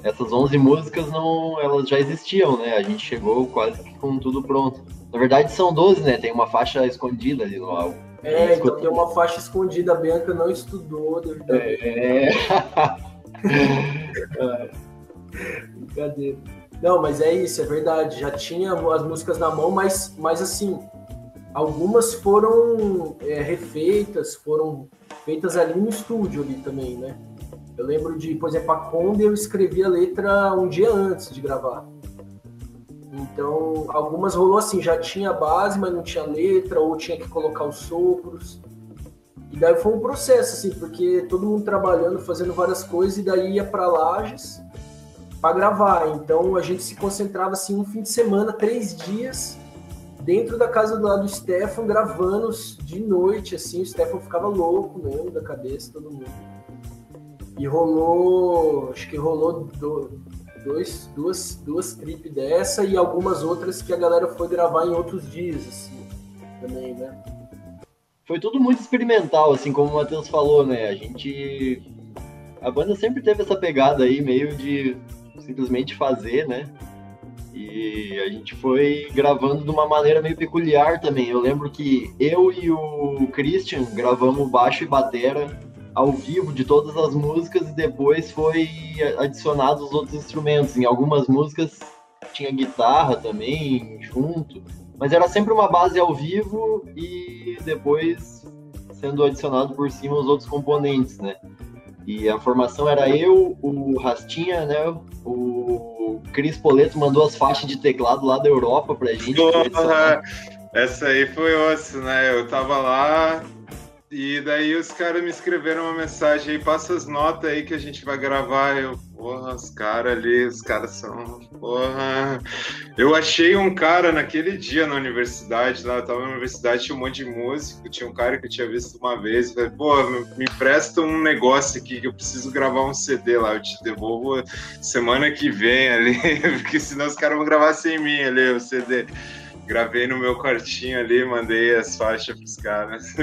essas 11 músicas não, elas já existiam, né? A gente chegou quase que com tudo pronto. Na verdade são 12, né? Tem uma faixa escondida ali no álbum. É, então tem uma faixa escondida, a Bianca não estudou, devido a- É. Brincadeira. Não, mas é isso, é verdade. Já tinha as músicas na mão, mas, mas assim, algumas foram é, refeitas, foram feitas ali no estúdio ali também, né? Eu lembro de, por exemplo, a Conde eu escrevi a letra um dia antes de gravar. Então, algumas rolou assim, já tinha base, mas não tinha letra, ou tinha que colocar os sopros. E daí foi um processo, assim, porque todo mundo trabalhando, fazendo várias coisas, e daí ia para Lages para gravar. Então a gente se concentrava assim um fim de semana, três dias, dentro da casa do lado do Stefan, gravando de noite, assim, o Stefan ficava louco mesmo da cabeça, todo mundo. E rolou, acho que rolou do- dois, duas, duas trip dessa e algumas outras que a galera foi gravar em outros dias, assim, também, né? Foi tudo muito experimental, assim como o Matheus falou, né? A gente. A banda sempre teve essa pegada aí, meio de simplesmente fazer, né? E a gente foi gravando de uma maneira meio peculiar também. Eu lembro que eu e o Christian gravamos baixo e batera ao vivo de todas as músicas e depois foi adicionado os outros instrumentos. Em algumas músicas tinha guitarra também junto, mas era sempre uma base ao vivo e depois sendo adicionado por cima os outros componentes, né? E a formação era eu, o Rastinha, né? O Cris Poleto mandou as faixas de teclado lá da Europa pra gente. Porra, essa aí foi osso, né? Eu tava lá e daí os caras me escreveram uma mensagem aí, passa as notas aí que a gente vai gravar. Eu, porra, os caras ali, os caras são. Porra. Eu achei um cara naquele dia na universidade, lá, eu tava na universidade, tinha um monte de músico, tinha um cara que eu tinha visto uma vez, falei, pô, me empresta um negócio aqui que eu preciso gravar um CD lá, eu te devolvo semana que vem ali, porque senão os caras vão gravar sem mim ali o CD gravei no meu quartinho ali, mandei as faixas pros caras.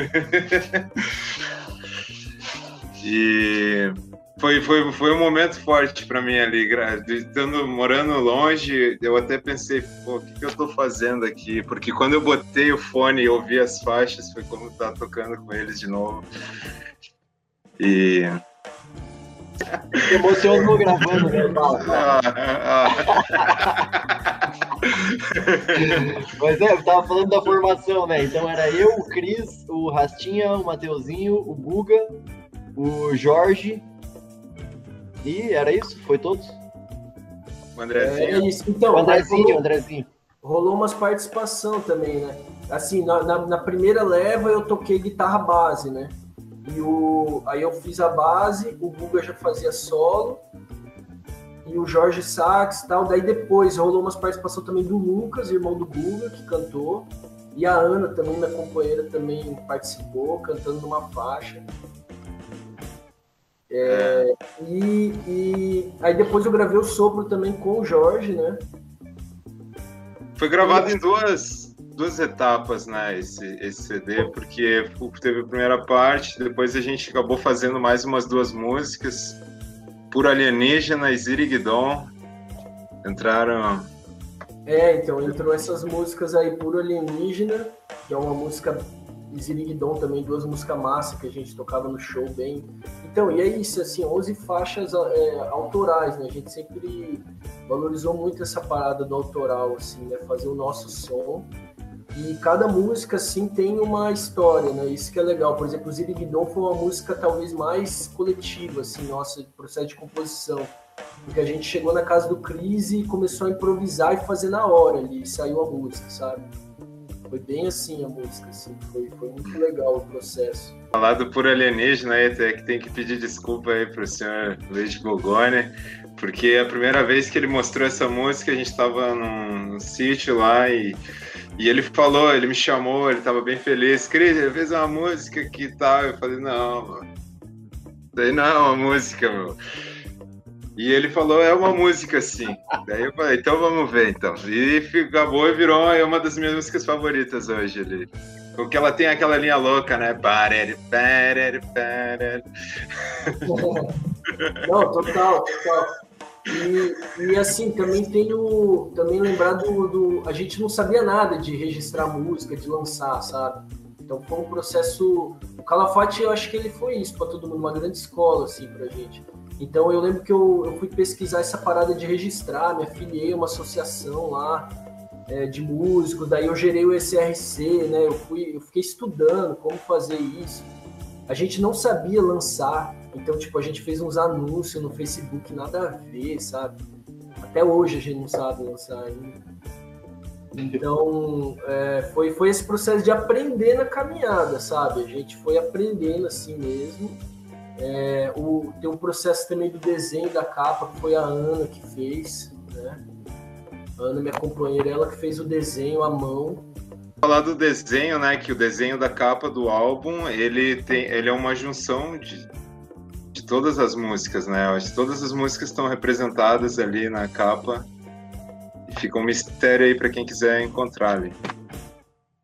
e foi, foi, foi um momento forte para mim ali, estando morando longe, eu até pensei, pô, o que, que eu tô fazendo aqui? Porque quando eu botei o fone e ouvi as faixas, foi como estar tá tocando com eles de novo. E emocionou gravando, né? Ah, ah. Mas é, eu tava falando da formação, né? Então era eu, o Cris, o Rastinha, o Mateuzinho, o Guga, o Jorge. E era isso? Foi todos? O Andrezinho. É isso. Então, o Andrezinho, rolou, Andrezinho. Rolou umas participação também, né? Assim, na, na, na primeira leva eu toquei guitarra base, né? E o, aí eu fiz a base, o Guga já fazia solo, e o Jorge Sax e tal. Daí depois rolou umas participação também do Lucas, irmão do Guga, que cantou. E a Ana também, minha companheira, também participou, cantando numa faixa. É, e, e, aí depois eu gravei o sopro também com o Jorge, né? Foi gravado em duas, duas etapas, né, esse, esse CD, porque teve a primeira parte, depois a gente acabou fazendo mais umas duas músicas por Alienígena e Ziriguidon entraram. É, então entrou essas músicas aí, Puro Alienígena, que é uma música Ziriguidon também, duas músicas massa que a gente tocava no show bem. Então, e é isso, assim, 11 faixas é, autorais, né? A gente sempre valorizou muito essa parada do autoral, assim, né? Fazer o nosso som e cada música, assim, tem uma história, né? Isso que é legal. Por exemplo, Ziriguidon foi uma música talvez mais coletiva, assim, nossa, processo de composição. Porque a gente chegou na casa do Cris e começou a improvisar e fazer na hora ali, e saiu a música, sabe? Foi bem assim a música, assim, foi, foi muito legal o processo. Falado por alienígena, até que tem que pedir desculpa aí pro senhor Luiz de Bogoni, porque a primeira vez que ele mostrou essa música, a gente estava num, num sítio lá e e ele falou, ele me chamou, ele tava bem feliz. Cris, ele fez uma música que tal. Eu falei, não, mano. Daí não é uma música, meu. E ele falou, é uma música sim. Daí eu falei, então vamos ver então. E acabou e virou uma das minhas músicas favoritas hoje ali. Porque ela tem aquela linha louca, né? Não, total, total. E, e, assim, também tenho também lembrar do, do, A gente não sabia nada de registrar música, de lançar, sabe? Então foi um processo. O Calafate, eu acho que ele foi isso para todo mundo, uma grande escola, assim, pra gente. Então eu lembro que eu, eu fui pesquisar essa parada de registrar, me afiliei a uma associação lá é, de músicos, daí eu gerei o SRC, né? Eu, fui, eu fiquei estudando como fazer isso. A gente não sabia lançar, então, tipo, a gente fez uns anúncios no Facebook, nada a ver, sabe? Até hoje a gente não sabe lançar ainda. Então, é, foi, foi esse processo de aprender na caminhada, sabe? A gente foi aprendendo assim mesmo. É, o, tem um processo também do desenho da capa, que foi a Ana que fez, né? A Ana, minha companheira, ela que fez o desenho à mão falar do desenho, né? Que o desenho da capa do álbum ele tem, ele é uma junção de, de todas as músicas, né? Acho que todas as músicas estão representadas ali na capa e fica um mistério aí para quem quiser encontrar ali.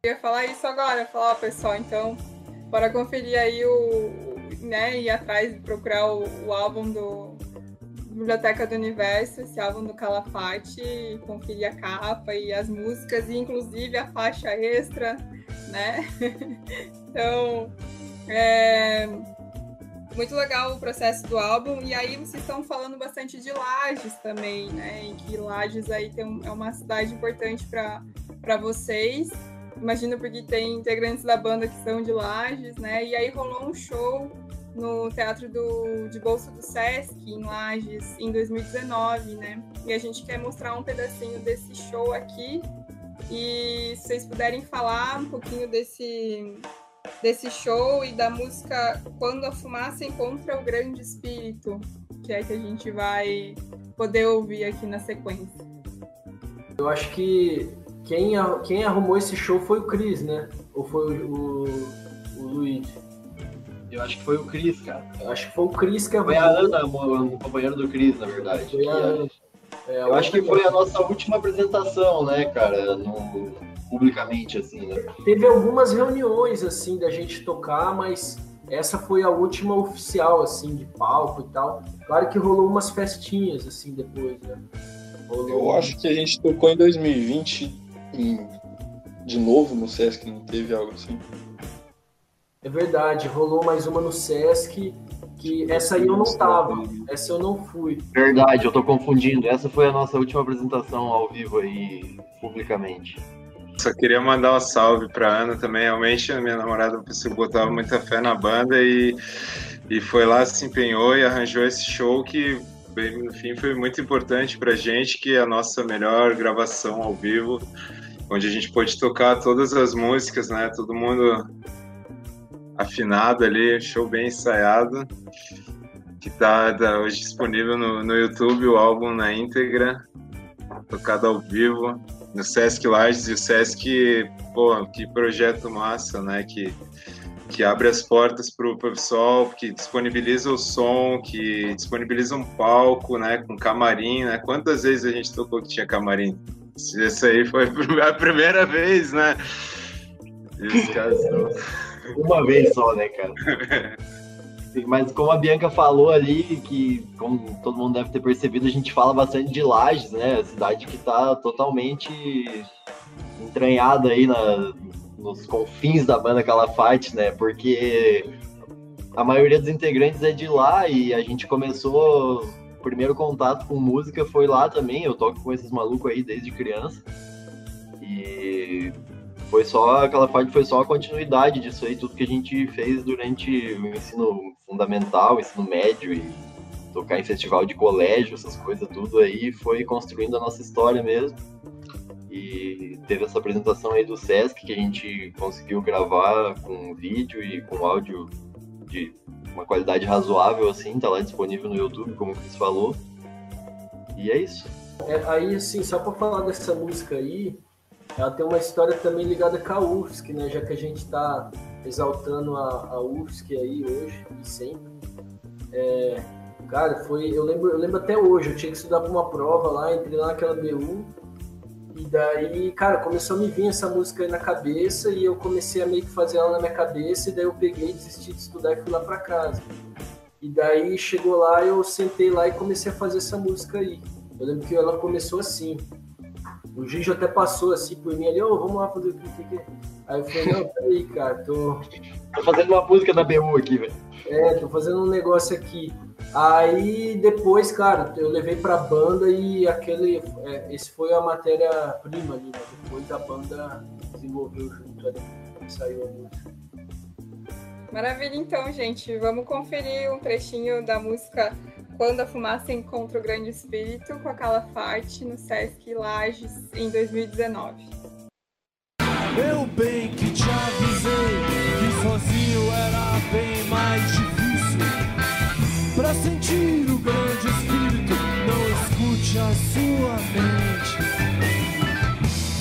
Eu ia falar isso agora, falar pessoal, então para conferir aí o, né, ir atrás procurar o, o álbum do Biblioteca do Universo, esse álbum do Calafate, conferir a capa e as músicas, e inclusive a faixa extra, né? então, é muito legal o processo do álbum. E aí vocês estão falando bastante de Lages também, né? E que Lages aí tem é uma cidade importante para vocês. Imagino porque tem integrantes da banda que são de Lages, né? E aí rolou um show no Teatro do, de Bolsa do Sesc, em Lages, em 2019, né? E a gente quer mostrar um pedacinho desse show aqui. E se vocês puderem falar um pouquinho desse, desse show e da música Quando a Fumaça Encontra o Grande Espírito, que é que a gente vai poder ouvir aqui na sequência. Eu acho que quem, quem arrumou esse show foi o Cris, né? Ou foi o, o, o? Eu acho que foi o Cris, cara. Eu acho que foi o Cris que. Foi a Ana, o companheiro do Cris, na verdade. Foi a Ana. É, eu acho que foi a nossa última apresentação, né, cara, no, publicamente, assim, né? Teve algumas reuniões, assim, da gente tocar, mas essa foi a última oficial, assim, de palco e tal. Claro que rolou umas festinhas, assim, depois, né? Rolou... Eu acho que a gente tocou em 2020 em... de novo no Sesc, não teve algo assim? É verdade, rolou mais uma no Sesc, que essa aí eu não tava, essa eu não fui. Verdade, eu tô confundindo. Essa foi a nossa última apresentação ao vivo aí, publicamente. Só queria mandar um salve pra Ana também. Realmente, a minha namorada botava muita fé na banda e, e foi lá, se empenhou e arranjou esse show que, bem, no fim, foi muito importante pra gente, que é a nossa melhor gravação ao vivo, onde a gente pôde tocar todas as músicas, né? Todo mundo afinado ali, show bem ensaiado, que tá, tá hoje disponível no, no YouTube, o álbum na íntegra, tocado ao vivo, no Sesc Lages, e o Sesc, pô, que projeto massa, né, que, que abre as portas para o pessoal, que disponibiliza o som, que disponibiliza um palco, né, com camarim, né, quantas vezes a gente tocou que tinha camarim? Essa aí foi a primeira vez, né? E os caras uma vez só, né, cara? Mas como a Bianca falou ali, que como todo mundo deve ter percebido, a gente fala bastante de Lages, né? A cidade que está totalmente entranhada aí na, nos confins da banda Calafate, né? Porque a maioria dos integrantes é de lá e a gente começou o primeiro contato com música foi lá também. Eu toco com esses malucos aí desde criança. E foi só aquela parte foi só a continuidade disso aí, tudo que a gente fez durante o ensino fundamental, ensino médio e tocar em festival de colégio, essas coisas tudo aí, foi construindo a nossa história mesmo. E teve essa apresentação aí do Sesc que a gente conseguiu gravar com vídeo e com áudio de uma qualidade razoável assim, tá lá disponível no YouTube, como o Cris falou. E é isso. É, aí assim, só para falar dessa música aí, ela tem uma história também ligada com a UFSC, né? Já que a gente está exaltando a, a UFSC aí hoje e sempre. É, cara, foi. Eu lembro, eu lembro até hoje, eu tinha que estudar para uma prova lá, entrei lá naquela B1. E daí, cara, começou a me vir essa música aí na cabeça e eu comecei a meio que fazer ela na minha cabeça e daí eu peguei, desisti de estudar e fui lá para casa. E daí chegou lá, eu sentei lá e comecei a fazer essa música aí. Eu lembro que ela começou assim. O Gijo até passou assim por mim ali, ô, oh, vamos lá fazer o que Aí eu falei, não, peraí, cara, tô. Tô fazendo uma música da BU aqui, velho. É, tô fazendo um negócio aqui. Aí depois, cara, eu levei pra banda e aquele. É, esse foi a matéria-prima ali, né? Depois a banda desenvolveu junto ali, saiu a música. Maravilha, então, gente. Vamos conferir um trechinho da música quando a Fumaça Encontra o Grande Espírito, com a Calafate, no Sesc Lages, em 2019. Eu bem que te avisei que sozinho era bem mais difícil. Pra sentir o grande espírito, não escute a sua mente.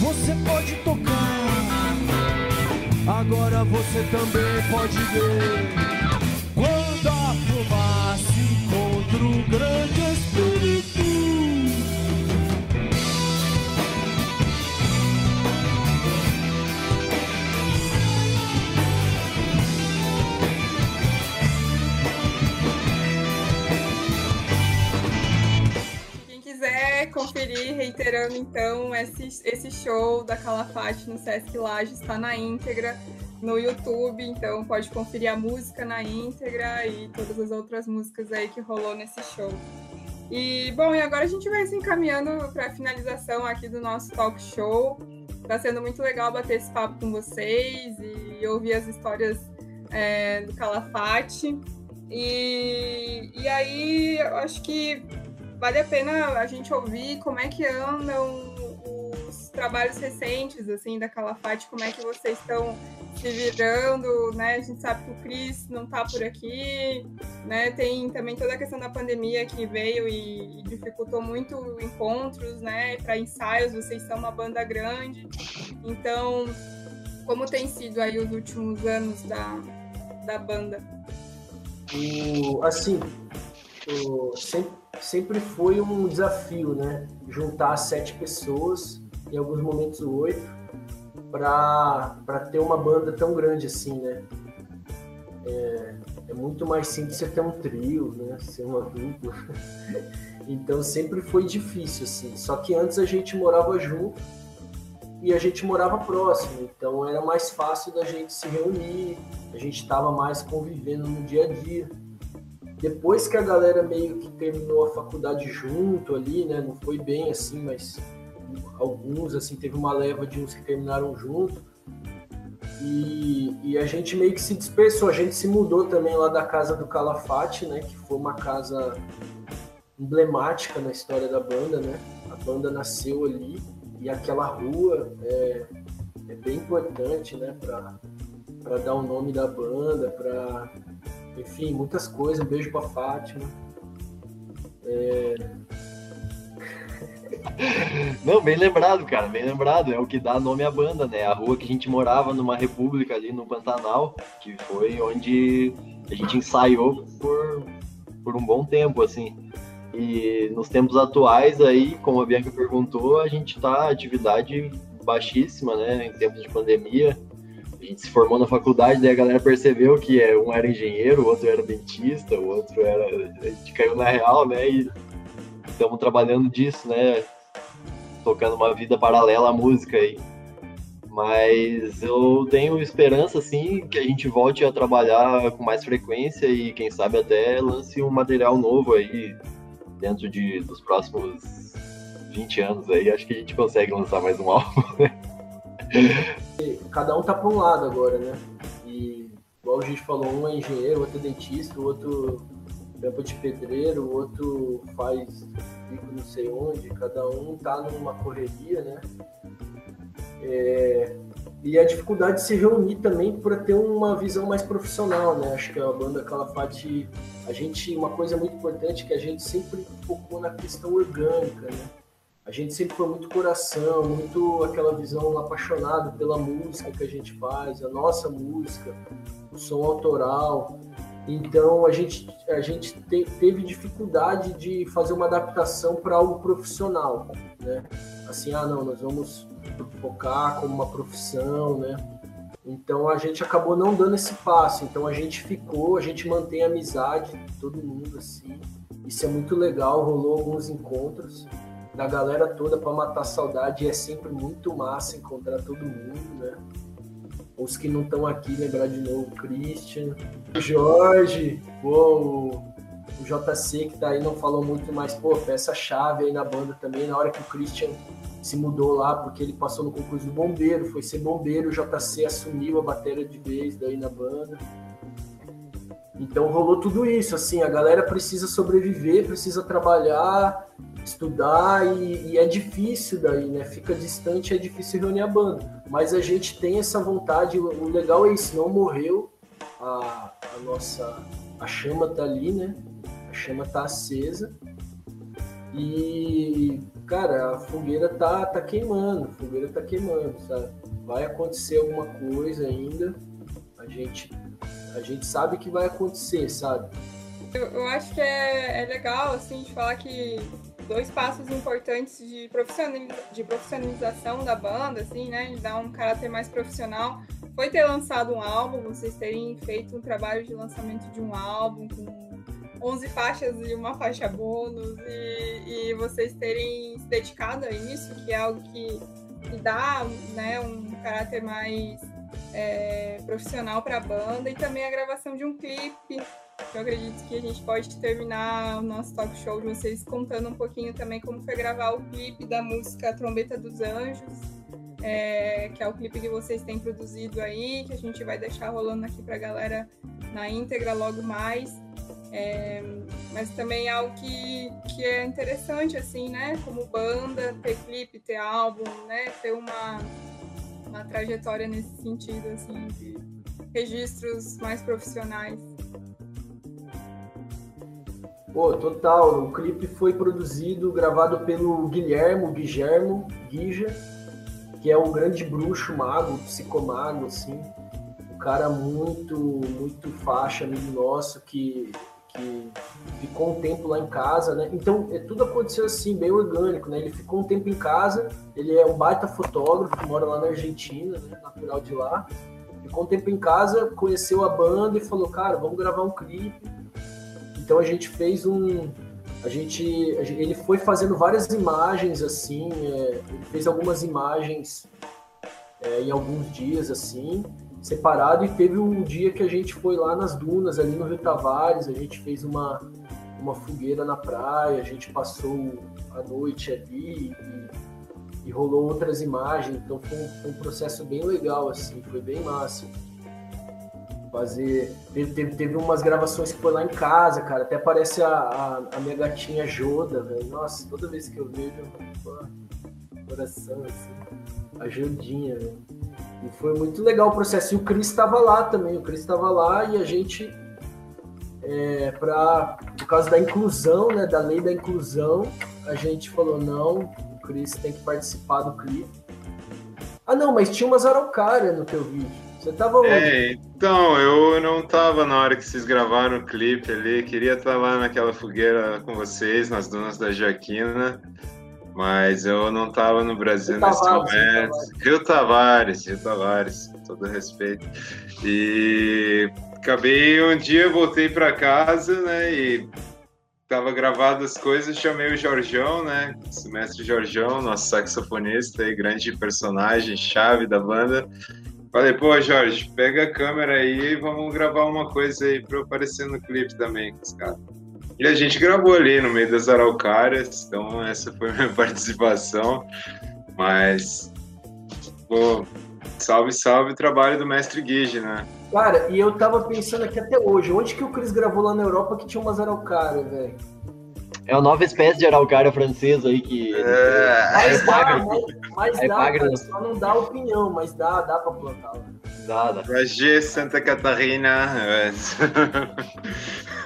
Você pode tocar, agora você também pode ver. Conferir, reiterando então, esse, esse show da Calafate no Sesc Lages está na íntegra no YouTube, então pode conferir a música na íntegra e todas as outras músicas aí que rolou nesse show. E bom, e agora a gente vai se encaminhando para a finalização aqui do nosso talk show. Está sendo muito legal bater esse papo com vocês e ouvir as histórias é, do Calafate. E, e aí eu acho que vale a pena a gente ouvir como é que andam trabalhos recentes assim da Calafate, como é que vocês estão se virando, né? A gente sabe que o Cris não está por aqui, né? Tem também toda a questão da pandemia que veio e, dificultou muito encontros, né? Para ensaios, vocês são uma banda grande, então como tem sido aí os últimos anos da, da banda? Assim, sempre, sempre foi um desafio, né? Juntar sete pessoas, em alguns momentos oito, para ter uma banda tão grande assim, né? É, é, muito mais simples você ter um trio, né? Ser uma dupla. então sempre foi difícil, assim. Só que antes a gente morava junto e a gente morava próximo, então era mais fácil da gente se reunir, a gente estava mais convivendo no dia a dia. Depois que a galera meio que terminou a faculdade junto ali, né? Não foi bem assim, mas alguns, assim, teve uma leva de uns que terminaram junto. E, e, a gente meio que se dispersou. A gente se mudou também lá da casa do Calafate, né? Que foi uma casa emblemática na história da banda, né? A banda nasceu ali e aquela rua é, é bem importante, né? Para dar o nome da banda, para enfim, muitas coisas. Um beijo para Fátima. É, não, bem lembrado, cara, bem lembrado. É o que dá nome à banda, né? A rua que a gente morava numa república ali no Pantanal, que foi onde a gente ensaiou por, por um bom tempo, assim. E nos tempos atuais aí, como a Bianca perguntou, a gente tá atividade baixíssima, né? Em tempos de pandemia. A gente se formou na faculdade, daí a galera percebeu que é, um era engenheiro, o outro era dentista, o outro era. A gente caiu na real, né? E estamos trabalhando disso, né? Tocando uma vida paralela à música aí. Mas eu tenho esperança, assim, que a gente volte a trabalhar com mais frequência e, quem sabe, até lance um material novo aí dentro de, dos próximos 20 anos aí. Acho que a gente consegue lançar mais um álbum, né? Cada um tá para um lado agora, né? E, igual a gente falou, um é engenheiro, outro é dentista, o outro tampa de pedreiro, o outro faz bico não sei onde, cada um tá numa correria, né? É, e a dificuldade de se reunir também para ter uma visão mais profissional, né? Acho que a banda Calafate, a gente, uma coisa muito importante é que a gente sempre focou na questão orgânica, né? A gente sempre foi muito coração, muito aquela visão apaixonada pela música que a gente faz, a nossa música, o som autoral. Então a gente, a gente te, teve dificuldade de fazer uma adaptação para algo profissional, né? Assim, ah não, nós vamos focar como uma profissão, né? Então a gente acabou não dando esse passo. Então a gente ficou, a gente mantém amizade, todo mundo assim. Isso é muito legal. Rolou alguns encontros da galera toda para matar saudade. E é sempre muito massa encontrar todo mundo, né? Os que não estão aqui, lembrar de novo, Christian, o Jorge, pô, o, o JC que tá aí não falou muito, mas, pô, peça-chave aí na banda também, na hora que o Christian se mudou lá, porque ele passou no concurso do bombeiro, foi ser bombeiro, o JC assumiu a bateria de vez daí na banda. Então rolou tudo isso, assim, a galera precisa sobreviver, precisa trabalhar, estudar e, e, é difícil daí, né? Fica distante, é difícil reunir a banda. Mas a gente tem essa vontade, o legal é isso, não morreu a, a nossa. A chama tá ali, né? A chama tá acesa. E, cara, a fogueira tá, tá queimando, a fogueira tá queimando, sabe? Vai acontecer alguma coisa ainda. A gente, a gente sabe que vai acontecer, sabe? Eu, acho que é, é legal, assim, de falar que dois passos importantes de, profissionaliza de profissionalização da banda, assim, né? De dar um caráter mais profissional. Foi ter lançado um álbum, vocês terem feito um trabalho de lançamento de um álbum com 11 faixas e uma faixa bônus, e, e vocês terem se dedicado a isso, que é algo que, que dá né, um caráter mais é, profissional para a banda, e também a gravação de um clipe eu acredito que a gente pode terminar o nosso talk show de vocês contando um pouquinho também como foi gravar o clipe da música Trombeta dos Anjos, é, que é o clipe que vocês têm produzido aí, que a gente vai deixar rolando aqui para a galera na íntegra logo mais. É, mas também é algo que, que é interessante, assim, né? Como banda, ter clipe, ter álbum, né? Ter uma, uma trajetória nesse sentido, assim, de registros mais profissionais. Pô, total. O clipe foi produzido, gravado pelo Guilhermo, Guilhermo, Guija, que é um grande bruxo mago, psicomago, assim. Um cara muito, muito faixa, amigo nosso, que, que ficou um tempo lá em casa, né? Então, é, tudo aconteceu assim, bem orgânico, né? Ele ficou um tempo em casa, ele é um baita fotógrafo, mora lá na Argentina, né? Natural de lá. Ficou um tempo em casa, conheceu a banda e falou, cara, vamos gravar um clipe. Então a gente fez um, a gente, ele foi fazendo várias imagens assim, é, ele fez algumas imagens é, em alguns dias assim, separado e teve um dia que a gente foi lá nas dunas ali no Rio Tavares, a gente fez uma uma fogueira na praia, a gente passou a noite ali e, e rolou outras imagens, então foi um, foi um processo bem legal assim, foi bem massa fazer. Teve, teve, teve, umas gravações que foi lá em casa, cara. Até parece a, a, a minha gatinha Joda, velho. Nossa, toda vez que eu vejo, pô, coração, assim, a Jodinha, velho. E foi muito legal o processo. E o Cris estava lá também. O Cris estava lá e a gente, é, pra, por causa da inclusão, né, da lei da inclusão, a gente falou: não, o Cris tem que participar do clipe. Ah, não, mas tinha umas araucárias no teu vídeo. Você tava onde? É, então, eu não tava na hora que vocês gravaram o clipe ali. Queria estar lá naquela fogueira com vocês, nas dunas da Jaquina. Mas eu não tava no Brasil nesse Tavares, momento. Rio Tavares, Rio Tavares, todo respeito. E acabei um dia, voltei para casa, né? E tava gravado as coisas, chamei o Jorjão, né? O mestre Jorjão, nosso saxofonista e grande personagem, chave da banda. Falei, pô, Jorge, pega a câmera aí e vamos gravar uma coisa aí pra eu aparecer no clipe também com os caras. E a gente gravou ali no meio das araucárias, então essa foi a minha participação. Mas, pô, salve, salve o trabalho do mestre Guige, né? Cara, e eu tava pensando aqui até hoje, onde que o Cris gravou lá na Europa que tinha umas araucárias, velho? É uma nova espécie de araucária francesa aí que. É, mas dá, mas, mas dá, cara, só não dá opinião, mas dá, dá pra plantar. Dá, dá. G Santa Catarina.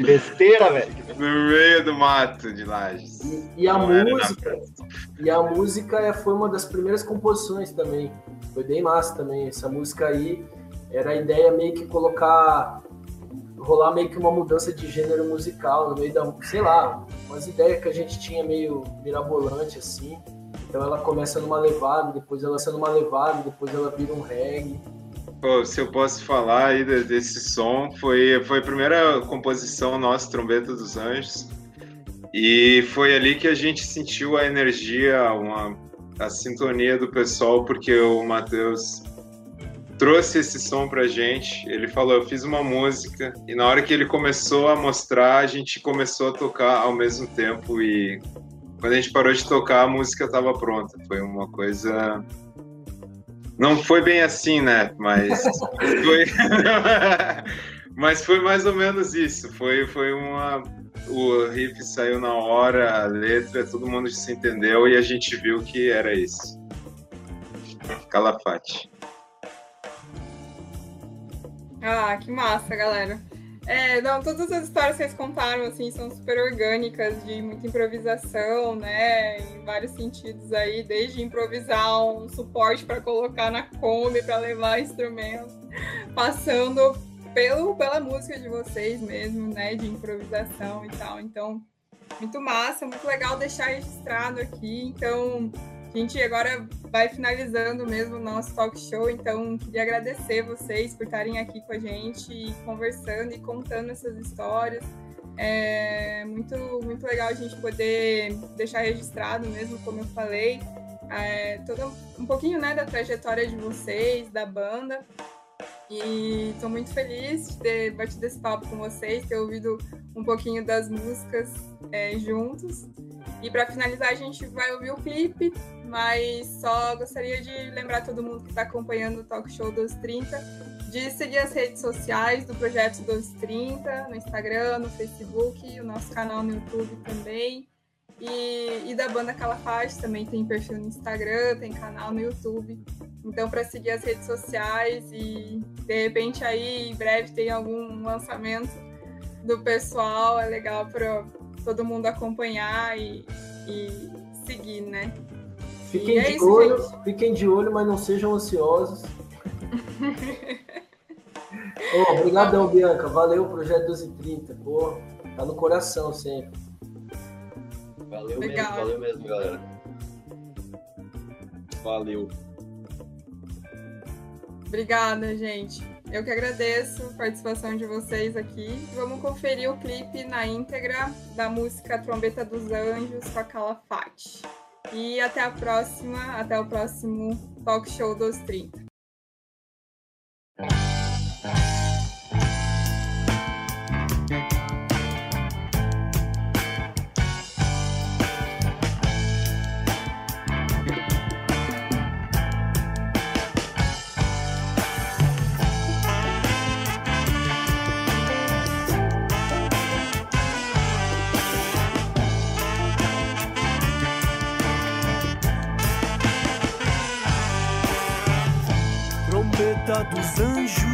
que besteira, velho. No meio do mato de Lages. E, e a música. E a música é, foi uma das primeiras composições também. Foi bem massa também. Essa música aí era a ideia meio que colocar rolar meio que uma mudança de gênero musical no meio da, sei lá, umas ideias que a gente tinha meio mirabolante assim. Então ela começa numa levada, depois ela sendo uma levada, depois ela vira um reggae. Pô, se eu posso falar aí desse som, foi, foi a primeira composição nossa, Trombeta dos Anjos. E foi ali que a gente sentiu a energia, uma, a sintonia do pessoal, porque o Matheus trouxe esse som pra gente. Ele falou: Eu fiz uma música, e na hora que ele começou a mostrar, a gente começou a tocar ao mesmo tempo. E quando a gente parou de tocar, a música estava pronta. Foi uma coisa. Não foi bem assim, né? Mas foi. Mas foi mais ou menos isso. Foi, foi uma. O riff saiu na hora, a letra, todo mundo se entendeu e a gente viu que era isso. Calafate. Ah, que massa, galera. É, não, todas as histórias que vocês contaram, assim, são super orgânicas, de muita improvisação, né, em vários sentidos aí, desde improvisar um suporte para colocar na Kombi, para levar instrumentos, passando pelo, pela música de vocês mesmo, né, de improvisação e tal. Então, muito massa, muito legal deixar registrado aqui. Então, a gente agora vai finalizando mesmo o nosso talk show, então queria agradecer vocês por estarem aqui com a gente, conversando e contando essas histórias. É muito, muito legal a gente poder deixar registrado mesmo, como eu falei, é, todo, um pouquinho né, da trajetória de vocês, da banda. E estou muito feliz de ter batido esse papo com vocês, ter ouvido um pouquinho das músicas é, juntos. E para finalizar, a gente vai ouvir o clipe, mas só gostaria de lembrar todo mundo que está acompanhando o Talk Show dos 30 de seguir as redes sociais do Projeto 1230, no Instagram, no Facebook, o nosso canal no YouTube também. E, e da banda Calafate também tem perfil no Instagram, tem canal no YouTube. Então, para seguir as redes sociais e de repente aí em breve tem algum lançamento do pessoal, é legal para todo mundo acompanhar e, e seguir, né? Fiquem é de isso, olho, gente. fiquem de olho, mas não sejam ansiosos. Ô, obrigadão, Bianca. Valeu, Projeto 1230. Pô, tá no coração sempre. Valeu Legal. mesmo, valeu mesmo, galera. Valeu. Obrigada, gente. Eu que agradeço a participação de vocês aqui. Vamos conferir o clipe na íntegra da música Trombeta dos Anjos com a Calafate. E até a próxima, até o próximo Talk Show dos 30. Dos anjos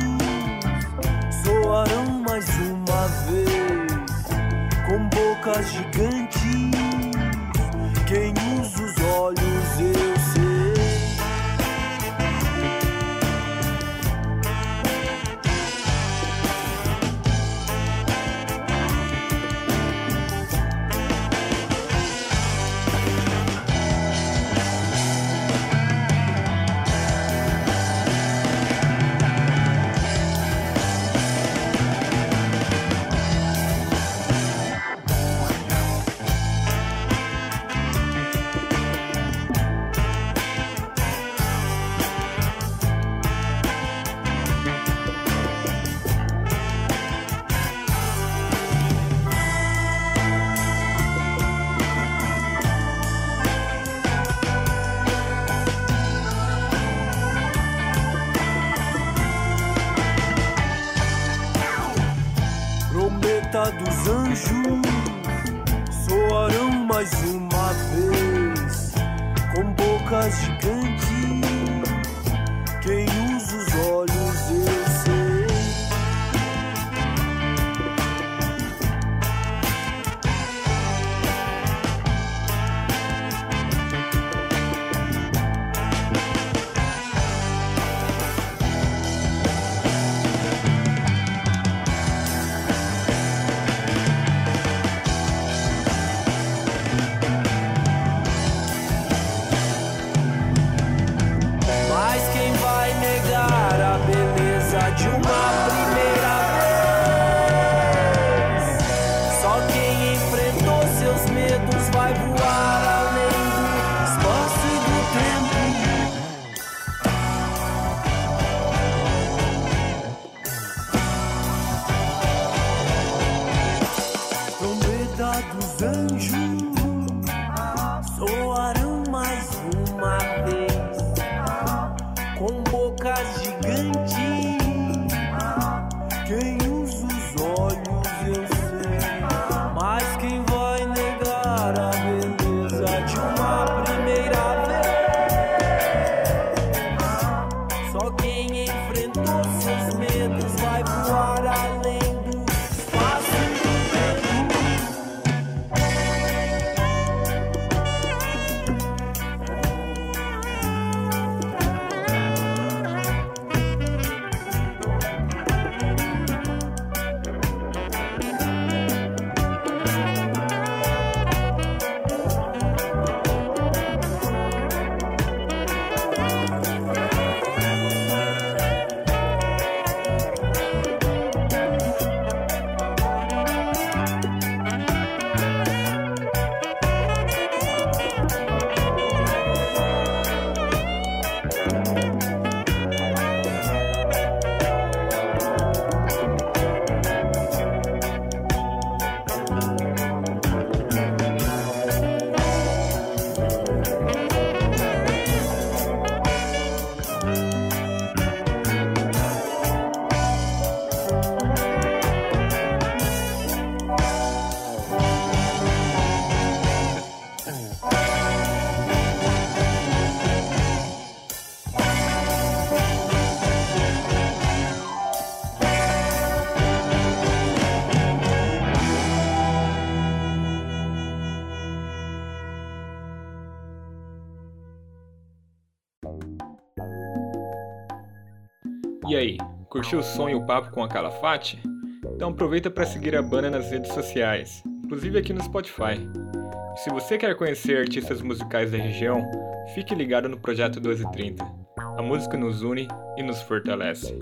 curtiu o som e o papo com a Calafate? Então aproveita para seguir a banda nas redes sociais, inclusive aqui no Spotify. E se você quer conhecer artistas musicais da região, fique ligado no projeto 1230. A música nos une e nos fortalece.